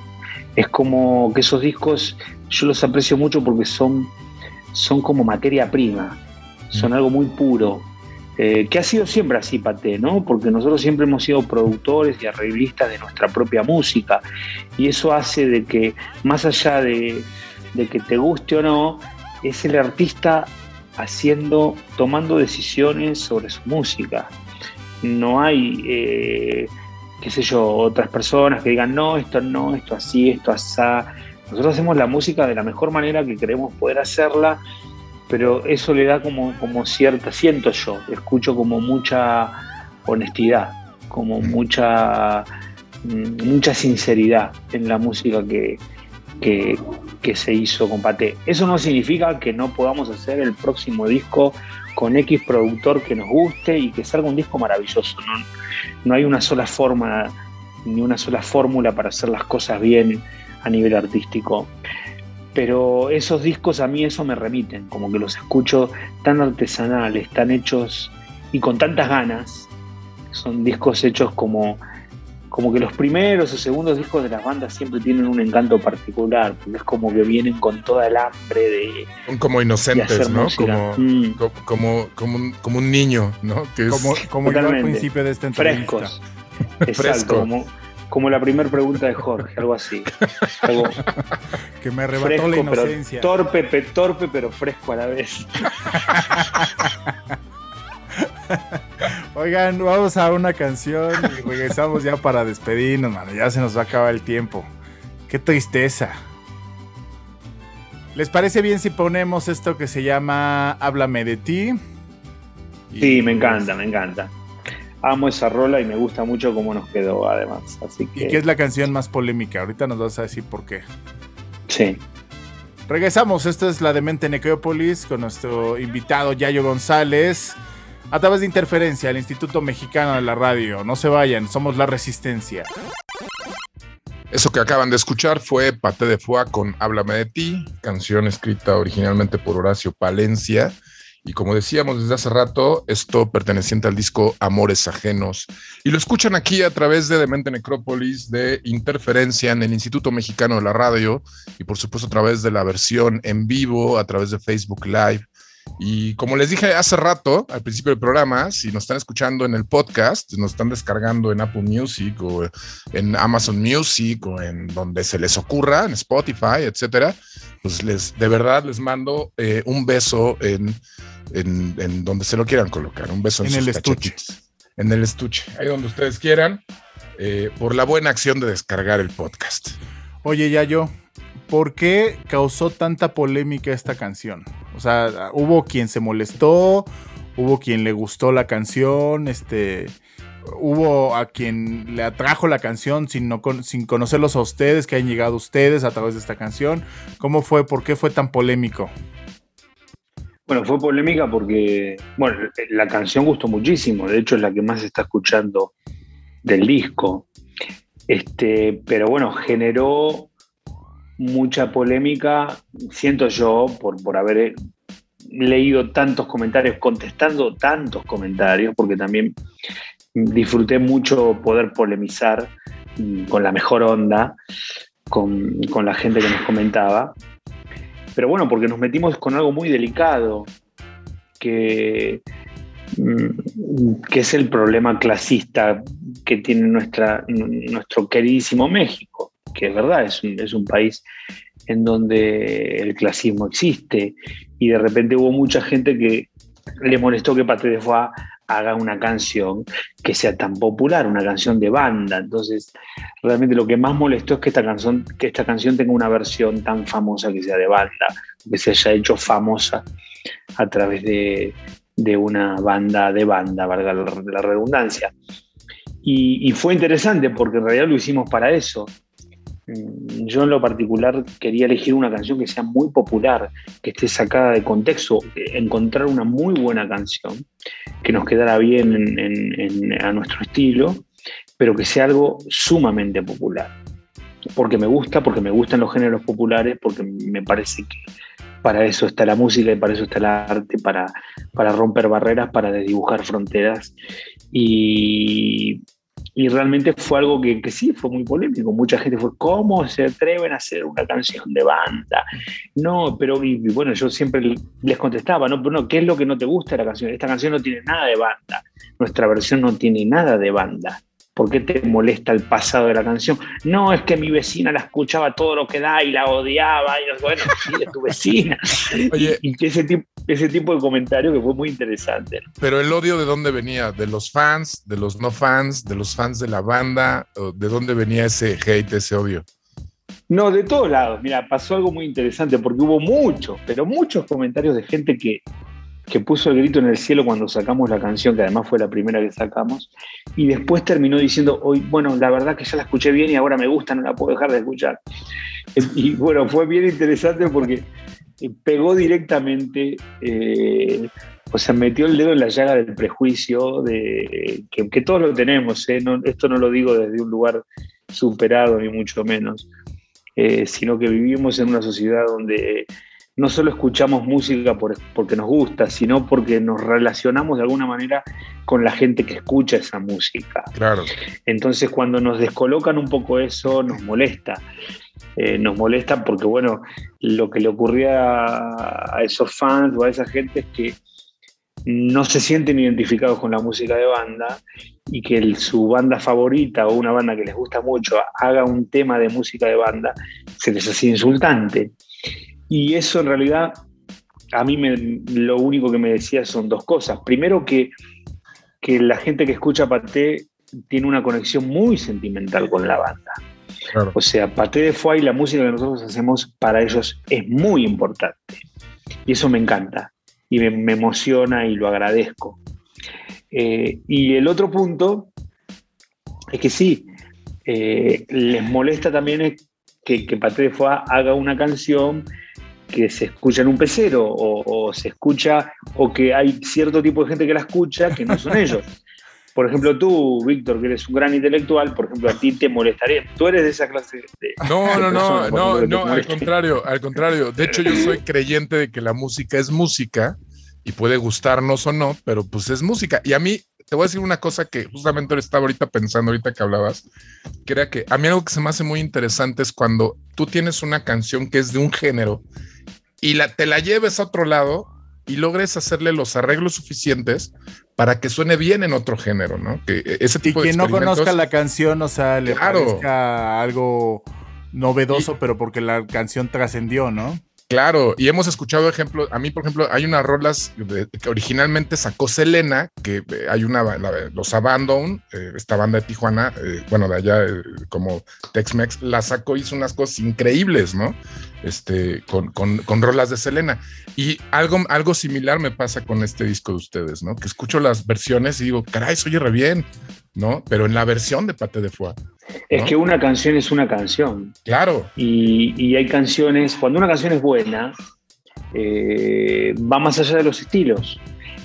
Es como que esos discos yo los aprecio mucho porque son, son como materia prima, son algo muy puro, eh, que ha sido siempre así, Pate, ¿no? Porque nosotros siempre hemos sido productores y arreglistas de nuestra propia música. Y eso hace de que, más allá de, de que te guste o no, es el artista haciendo, tomando decisiones sobre su música. No hay, eh, qué sé yo, otras personas que digan, no, esto no, esto así, esto así. Nosotros hacemos la música de la mejor manera que queremos poder hacerla pero eso le da como, como cierta, siento yo, escucho como mucha honestidad, como mucha, mm, mucha sinceridad en la música que, que, que, se hizo con Paté. Eso no significa que no podamos hacer el próximo disco con X productor que nos guste y que salga un disco maravilloso. No, no hay una sola forma ni una sola fórmula para hacer las cosas bien a nivel artístico pero esos discos a mí eso me remiten, como que los escucho tan artesanales, tan hechos y con tantas ganas. Son discos hechos como, como que los primeros o segundos discos de las bandas siempre tienen un encanto particular, porque es como que vienen con toda el hambre de. Son como inocentes, ¿no? Como, mm. como, como, un, como, un, niño, ¿no? Que es... Como, como yo al principio de esta entrevista. Frescos. Exacto, Fresco. como, como la primera pregunta de Jorge, algo así. Algo que me arrebató fresco, la inocencia. Pero torpe, pe, torpe, pero fresco a la vez. Oigan, vamos a una canción y regresamos ya para despedirnos, mano. Ya se nos va a acabar el tiempo. Qué tristeza. ¿Les parece bien si ponemos esto que se llama Háblame de ti? Y sí, me encanta, me encanta amo esa rola y me gusta mucho cómo nos quedó además. Así que... ¿Y qué es la canción más polémica? Ahorita nos vas a decir por qué. Sí. Regresamos, esta es la de Mente Necrópolis con nuestro invitado Yayo González. A través de Interferencia, el Instituto Mexicano de la Radio. No se vayan, somos la resistencia. Eso que acaban de escuchar fue Pate de Foie con Háblame de ti, canción escrita originalmente por Horacio Palencia y como decíamos desde hace rato, esto perteneciente al disco Amores Ajenos. Y lo escuchan aquí a través de Demente Necrópolis, de Interferencia en el Instituto Mexicano de la Radio y por supuesto a través de la versión en vivo, a través de Facebook Live. Y como les dije hace rato, al principio del programa, si nos están escuchando en el podcast, nos están descargando en Apple Music o en Amazon Music o en donde se les ocurra, en Spotify, etcétera, pues les, de verdad les mando eh, un beso en en, en, donde se lo quieran colocar. Un beso en, en el estuche. En el estuche, ahí donde ustedes quieran, eh, por la buena acción de descargar el podcast. Oye, ya yo, ¿por qué causó tanta polémica esta canción? O sea, hubo quien se molestó, hubo quien le gustó la canción, este, hubo a quien le atrajo la canción sin, no, sin conocerlos a ustedes, que han llegado ustedes a través de esta canción. ¿Cómo fue? ¿Por qué fue tan polémico? Bueno, fue polémica porque, bueno, la canción gustó muchísimo, de hecho es la que más se está escuchando del disco. Este, pero bueno, generó mucha polémica, siento yo, por, por haber leído tantos comentarios, contestando tantos comentarios, porque también disfruté mucho poder polemizar con la mejor onda, con, con la gente que nos comentaba pero bueno, porque nos metimos con algo muy delicado, que, mm, que es el problema clasista que tiene nuestra, nuestro queridísimo México, que es verdad, es un, es un país en donde el clasismo existe y de repente hubo mucha gente que le molestó que Pate de haga una canción que sea tan popular, una canción de banda. Entonces, realmente lo que más molestó es que esta canción, que esta canción tenga una versión tan famosa que sea de banda, que se haya hecho famosa a través de, de una banda de banda, valga la redundancia. Y, fue interesante porque en realidad lo hicimos para eso. Mm, yo en lo particular quería elegir una canción que sea muy popular, que esté sacada de contexto, encontrar una muy buena canción, que nos quedara bien a nuestro estilo, pero que sea algo sumamente popular. Porque me gusta, porque me gustan los géneros populares, porque me parece que para eso está la música y para eso está el arte, para, para romper barreras, para desdibujar fronteras. Y, y realmente fue algo que, sí, fue muy polémico. Mucha gente fue, ¿cómo se atreven a hacer una canción de banda? No, pero y, bueno, yo siempre les contestaba, no, pero no, ¿qué es lo que no te gusta de la canción? Esta canción no tiene nada de banda. Nuestra versión no tiene nada de banda. ¿Por qué te molesta el pasado de la canción? No, es que mi vecina la escuchaba todo lo que da y la odiaba. Y bueno, sí, es tu vecina. Oye, y, ese, tipo, ese tipo de comentario que fue muy interesante. Pero el odio de dónde venía? ¿De los fans, de los no fans, de los fans de la banda? ¿De dónde venía ese hate, ese odio? No, de todos lados. Mira, pasó algo muy interesante porque hubo muchos, pero muchos comentarios de gente que que puso el grito en el cielo cuando sacamos la canción, que además fue la primera que sacamos, y después terminó diciendo, hoy, bueno, la verdad que ya la escuché bien y ahora me gusta, no la puedo dejar de escuchar. Y bueno, fue bien interesante porque pegó directamente, eh, o sea, metió el dedo en la llaga del prejuicio, de, que, todos lo tenemos, ¿eh? esto no lo digo desde un lugar superado, ni mucho menos, eh, sino que vivimos en una sociedad donde no solo escuchamos música porque nos gusta, sino porque nos relacionamos de alguna manera con la gente que escucha esa música. Claro. Entonces, cuando nos descolocan un poco eso, nos molesta. Eh, nos molesta porque, bueno, lo que le ocurría a esos fans o a esa gente es que no se sienten identificados con la música de banda y que su banda favorita o una banda que les gusta mucho haga un tema de música de banda, se les hace insultante. Y eso en realidad a mí me, lo único que me decía son dos cosas. Primero que, que la gente que escucha Paté tiene una conexión muy sentimental con la banda. O sea, Paté de Foy, la música que nosotros hacemos para ellos es muy importante. Y eso me encanta. Y me, emociona y lo agradezco. Eh, y el otro punto es que sí, eh, les molesta también que, que Paté de Foy haga una canción que se escucha en un pecero o, se escucha o que hay cierto tipo de gente que la escucha que no son ellos. Por ejemplo, tú, Víctor, que eres un gran intelectual, por ejemplo, a ti te molestaría. Tú eres de esa clase de. No, no, no, no, no, al contrario, al contrario. De hecho, yo soy creyente de que la música es música y puede gustarnos o no, pero pues es música. Y a mí, te voy a decir una cosa que justamente estaba ahorita pensando, ahorita que hablabas, que era que a mí algo que se me hace muy interesante es cuando tú tienes una canción que es de un género y la, te la lleves a otro lado y logres hacerle los arreglos suficientes para que suene bien en otro género, ¿no? Que ese tipo y quien no conozca la canción, o sea, le parezca algo novedoso, pero porque la canción trascendió, ¿no? Claro, y hemos escuchado ejemplos. A mí, por ejemplo, hay unas rolas que originalmente sacó Selena, que eh, hay una, los Abandon, eh, esta banda de Tijuana, eh, bueno, de allá como Tex-Mex, la sacó, hizo unas cosas increíbles, ¿no? Este, con, con, con, rolas de Selena. Y algo, algo similar me pasa con este disco de ustedes, ¿no? Que escucho las versiones y digo, caray, se oye re bien, ¿no? Pero en la versión de Pate de Foie. Es que una canción es una canción. Claro. Y, hay canciones, cuando una canción es buena, eh, va más allá de los estilos.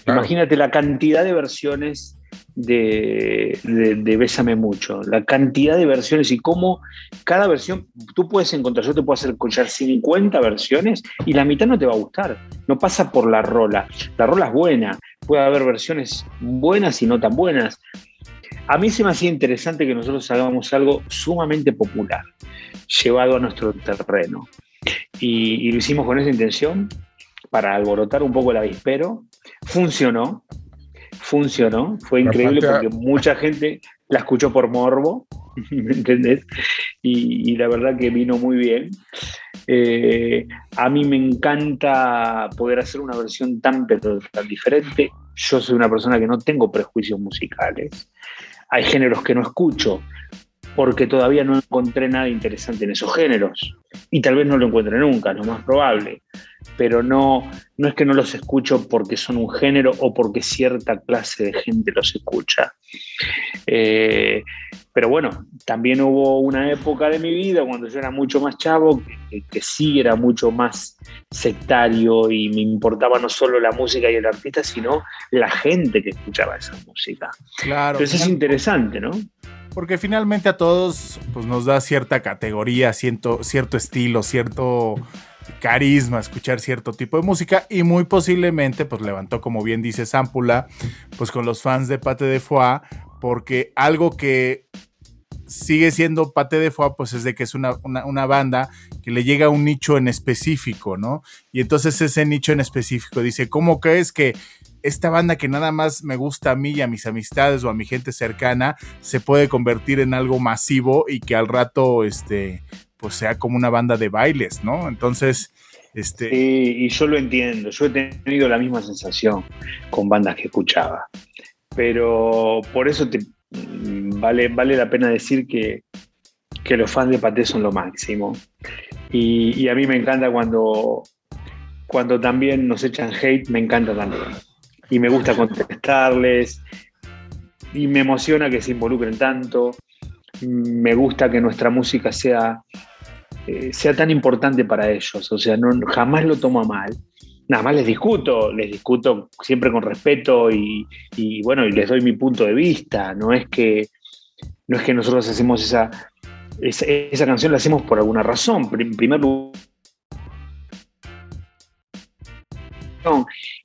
Imagínate la cantidad de versiones de, de, Bésame Mucho, la cantidad de versiones y cómo cada versión, tú puedes encontrar, yo te puedo hacer escuchar 50 versiones y la mitad no te va a gustar, no pasa por la rola, la rola es buena, puede haber versiones buenas y no tan buenas, a mí se me hacía interesante que nosotros hagamos algo sumamente popular, llevado a nuestro terreno. Y, lo hicimos con esa intención, para alborotar un poco el avispero. Funcionó, funcionó, fue increíble porque mucha gente la escuchó por morbo, ¿me entendés? Y, la verdad que vino muy bien. Eh, a mí me encanta poder hacer una versión tan, pero tan diferente. Yo soy una persona que no tengo prejuicios musicales hay géneros que no escucho, porque todavía no encontré nada interesante en esos géneros. Y tal vez no lo encuentre nunca, lo más probable. Pero no, no es que no los escucho porque son un género o porque cierta clase de gente los escucha. Eh, pero bueno, también hubo una época de mi vida cuando yo era mucho más chavo, que, que, sí era mucho más sectario y me importaba no solo la música y el artista, sino la gente que escuchaba esa música. Claro. Entonces es interesante, ¿no? Porque finalmente a todos pues, nos da cierta categoría, cierto, estilo, cierto carisma escuchar cierto tipo de música y muy posiblemente pues levantó como bien dice Zámpula pues con los fans de Pate de Foie porque algo que sigue siendo Pate de Foie pues es de que es una, una, una, banda que le llega a un nicho en específico, ¿no? Y entonces ese nicho en específico dice, ¿cómo crees que esta banda que nada más me gusta a mí y a mis amistades o a mi gente cercana se puede convertir en algo masivo y que al rato este pues sea como una banda de bailes, ¿no? Entonces, este sí, y yo lo entiendo, yo he tenido la misma sensación con bandas que escuchaba. Pero por eso te vale, vale la pena decir que, que los fans de Paté son lo máximo. Y, y, a mí me encanta cuando, cuando también nos echan hate, me encanta también y me gusta contestarles y me emociona que se involucren tanto. Me gusta que nuestra música sea, eh, sea tan importante para ellos, o sea, no, jamás lo tomo mal. Nada más les discuto, les discuto siempre con respeto y, y, bueno, y les doy mi punto de vista. No es que, no es que nosotros hacemos esa, esa, esa canción, la hacemos por alguna razón. En primer lugar,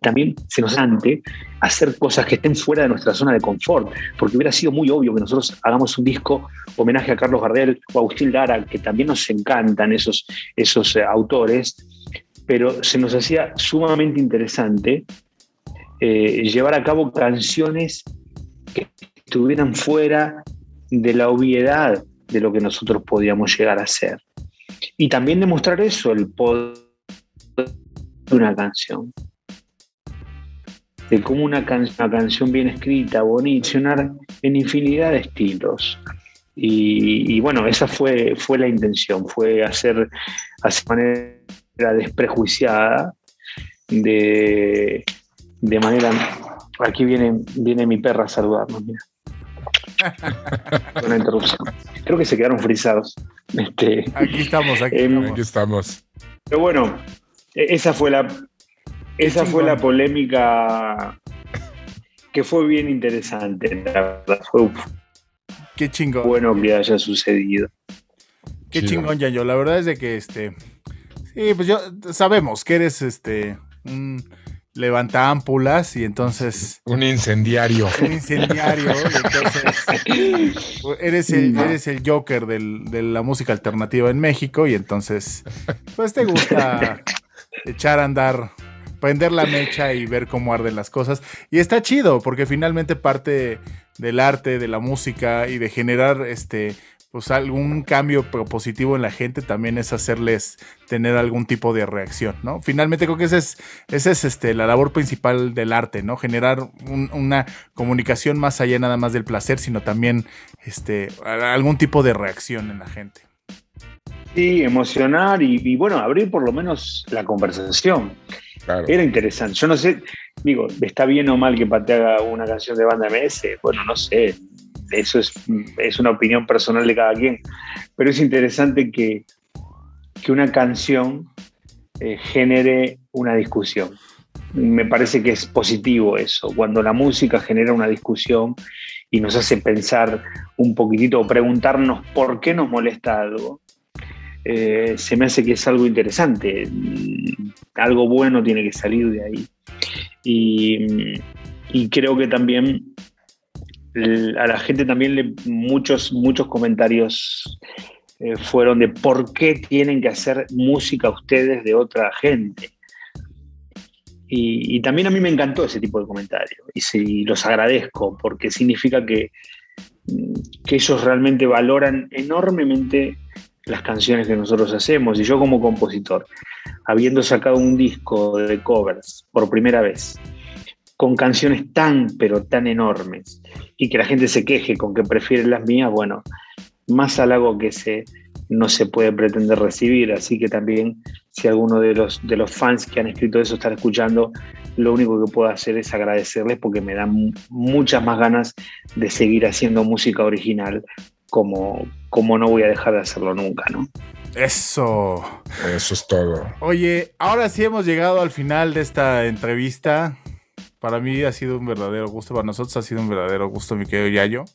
también se nos ante hacer cosas que estén fuera de nuestra zona de confort, porque hubiera sido muy obvio que nosotros hagamos un disco homenaje a Carlos Gardel o a Agustín Lara, que también nos encantan esos, esos eh, autores, pero se nos hacía sumamente interesante eh, llevar a cabo canciones que estuvieran fuera de la obviedad de lo que nosotros podíamos llegar a hacer. Y también demostrar eso, el poder de una canción de cómo una, can una canción bien escrita, bonita, en infinidad de estilos. Y, y, bueno, esa fue, fue la intención, fue hacer, hacer manera desprejuiciada, de, de manera... Aquí viene, viene mi perra a saludarnos, mira. Una interrupción. Creo que se quedaron frisados. Este, aquí estamos, aquí, eh, estamos. aquí estamos. Pero bueno, esa fue la, esa fue la polémica que fue bien interesante, la verdad. Fue uf, Qué chingón. bueno que haya sucedido. Qué chingón, Yayo. La verdad es de que este. Sí, pues yo sabemos que eres este. un levanta ámpulas y entonces. Un incendiario. Un incendiario. y entonces. Eres el, eres el Joker del, de la música alternativa en México y entonces. Pues te gusta echar a andar prender la mecha y ver cómo arden las cosas. Y está chido, porque finalmente parte del arte, de la música y de generar este pues algún cambio positivo en la gente también es hacerles tener algún tipo de reacción, ¿no? Finalmente creo que esa es, esa es este, la labor principal del arte, ¿no? Generar un, una comunicación más allá nada más del placer, sino también este, algún tipo de reacción en la gente. Sí, emocionar y, y bueno, abrir por lo menos la conversación. Era interesante. Yo no sé, digo, ¿está bien o mal que Pate haga una canción de banda MS? Bueno, no sé. Eso es, es una opinión personal de cada quien. Pero es interesante que, que una canción eh, genere una discusión. Me parece que es positivo eso. Cuando la música genera una discusión y nos hace pensar un poquitito o preguntarnos por qué nos molesta algo, eh, se me hace que es algo interesante. Algo bueno tiene que salir de ahí. Y, creo que también a la gente también le, muchos, muchos comentarios eh, fueron de por qué tienen que hacer música ustedes de otra gente. Y, también a mí me encantó ese tipo de comentarios y, los agradezco porque significa que, que ellos realmente valoran enormemente las canciones que nosotros hacemos. Y yo como compositor, habiendo sacado un disco de covers por primera vez, con canciones tan, pero tan enormes, y que la gente se queje con que prefiere las mías, bueno, más halago que ese no se puede pretender recibir. Así que también, si alguno de los, de los fans que han escrito eso están escuchando, lo único que puedo hacer es agradecerles porque me dan muchas más ganas de seguir haciendo música original como, como no voy a dejar de hacerlo nunca, ¿no? Eso. Eso es todo. Oye, ahora sí hemos llegado al final de esta entrevista. Para mí ha sido un verdadero gusto, para nosotros ha sido un verdadero gusto, mi querido Yayo.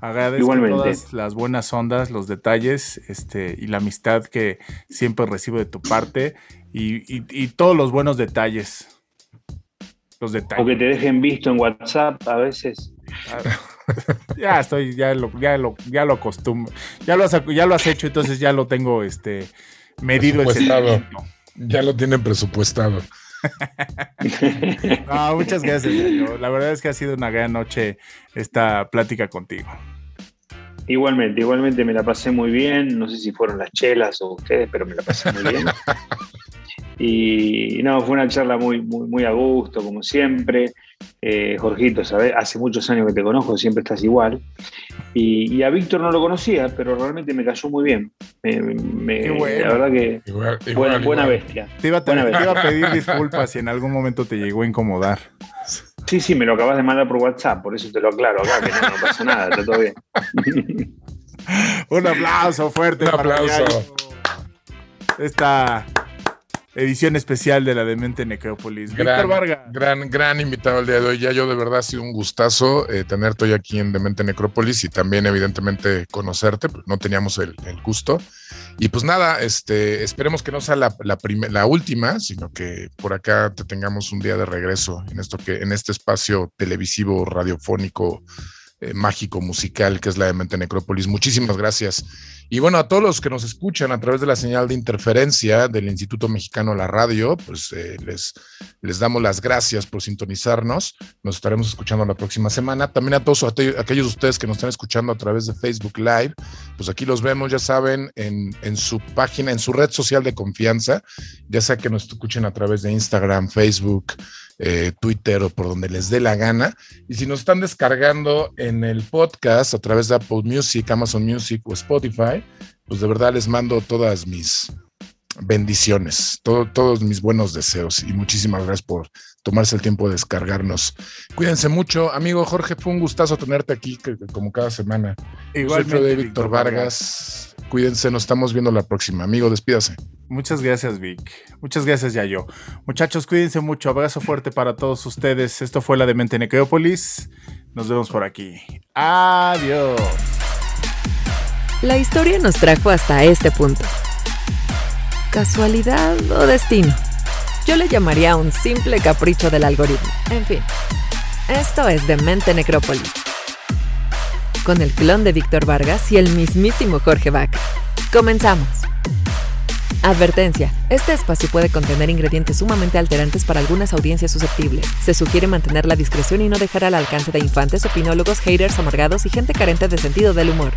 Agradezco todas las buenas ondas, los detalles este, y la amistad que siempre recibo de tu parte y, todos los buenos detalles. Los detalles. O que te dejen visto en WhatsApp a veces. ya estoy, ya lo, ya lo, ya lo acostumbro. Ya lo, has, ya lo has hecho, entonces ya lo tengo este, medido el Ya lo tienen presupuestado. muchas gracias. La verdad es que ha sido una gran noche esta plática contigo. Igualmente, igualmente me la pasé muy bien. No sé si fueron las chelas o ustedes, pero me la pasé muy bien. Y no, fue una charla muy, muy, muy a gusto, como siempre. Eh, Jorgito, ¿sabes? hace muchos años que te conozco, siempre estás igual. Y, a Víctor no lo conocía, pero realmente me cayó muy bien. Me, La verdad que buena, bestia. Te iba, a, pedir disculpas si en algún momento te llegó a incomodar. Sí, sí, me lo acabas de mandar por WhatsApp, por eso te lo aclaro acá, que no, pasa nada, está todo bien. Un aplauso fuerte. Un aplauso. Esta edición especial de la Demente Necrópolis. Víctor Vargas. Gran, gran invitado el día de hoy. Ya yo de verdad ha sido un gustazo eh, tenerte hoy aquí en Demente Necrópolis y también evidentemente conocerte, pues no teníamos el, gusto. Y pues nada, este, esperemos que no sea la, la, la, última, sino que por acá te tengamos un día de regreso en esto que, en este espacio televisivo, radiofónico, eh, mágico, musical, que es la Demente Necrópolis. Muchísimas gracias. Y bueno, a todos los que nos escuchan a través de la señal de interferencia del Instituto Mexicano de la Radio, pues eh, les, les damos las gracias por sintonizarnos. Nos estaremos escuchando la próxima semana. También a todos aquellos de ustedes que nos están escuchando a través de Facebook Live, pues aquí los vemos, ya saben, en, en su página, en su red social de confianza, ya sea que nos escuchen a través de Instagram, Facebook, eh, Twitter o por donde les dé la gana. Y si nos están descargando en el podcast a través de Apple Music, Amazon Music o Spotify, pues de verdad les mando todas mis bendiciones, todos mis buenos deseos y muchísimas gracias por tomarse el tiempo de descargarnos. Cuídense mucho, amigo Jorge, fue un gustazo tenerte aquí como cada semana. Igualmente, Soy de Víctor Vargas. Cuídense, nos estamos viendo la próxima. Amigo, despídase. Muchas gracias, Vic. Muchas gracias, Yayo. Muchachos, cuídense mucho. Abrazo fuerte para todos ustedes. Esto fue la de Mente Necrópolis. Nos vemos por aquí. Adiós. La historia nos trajo hasta este punto. ¿Casualidad o destino? Yo le llamaría un simple capricho del algoritmo. En fin, esto es de Mente Necrópolis. Con el clon de Víctor Vargas y el mismísimo Jorge Vaca. Comenzamos. Advertencia. Este espacio puede contener ingredientes sumamente alterantes para algunas audiencias susceptibles. Se sugiere mantener la discreción y no dejar al alcance de infantes, opinólogos, haters amargados y gente carente de sentido del humor.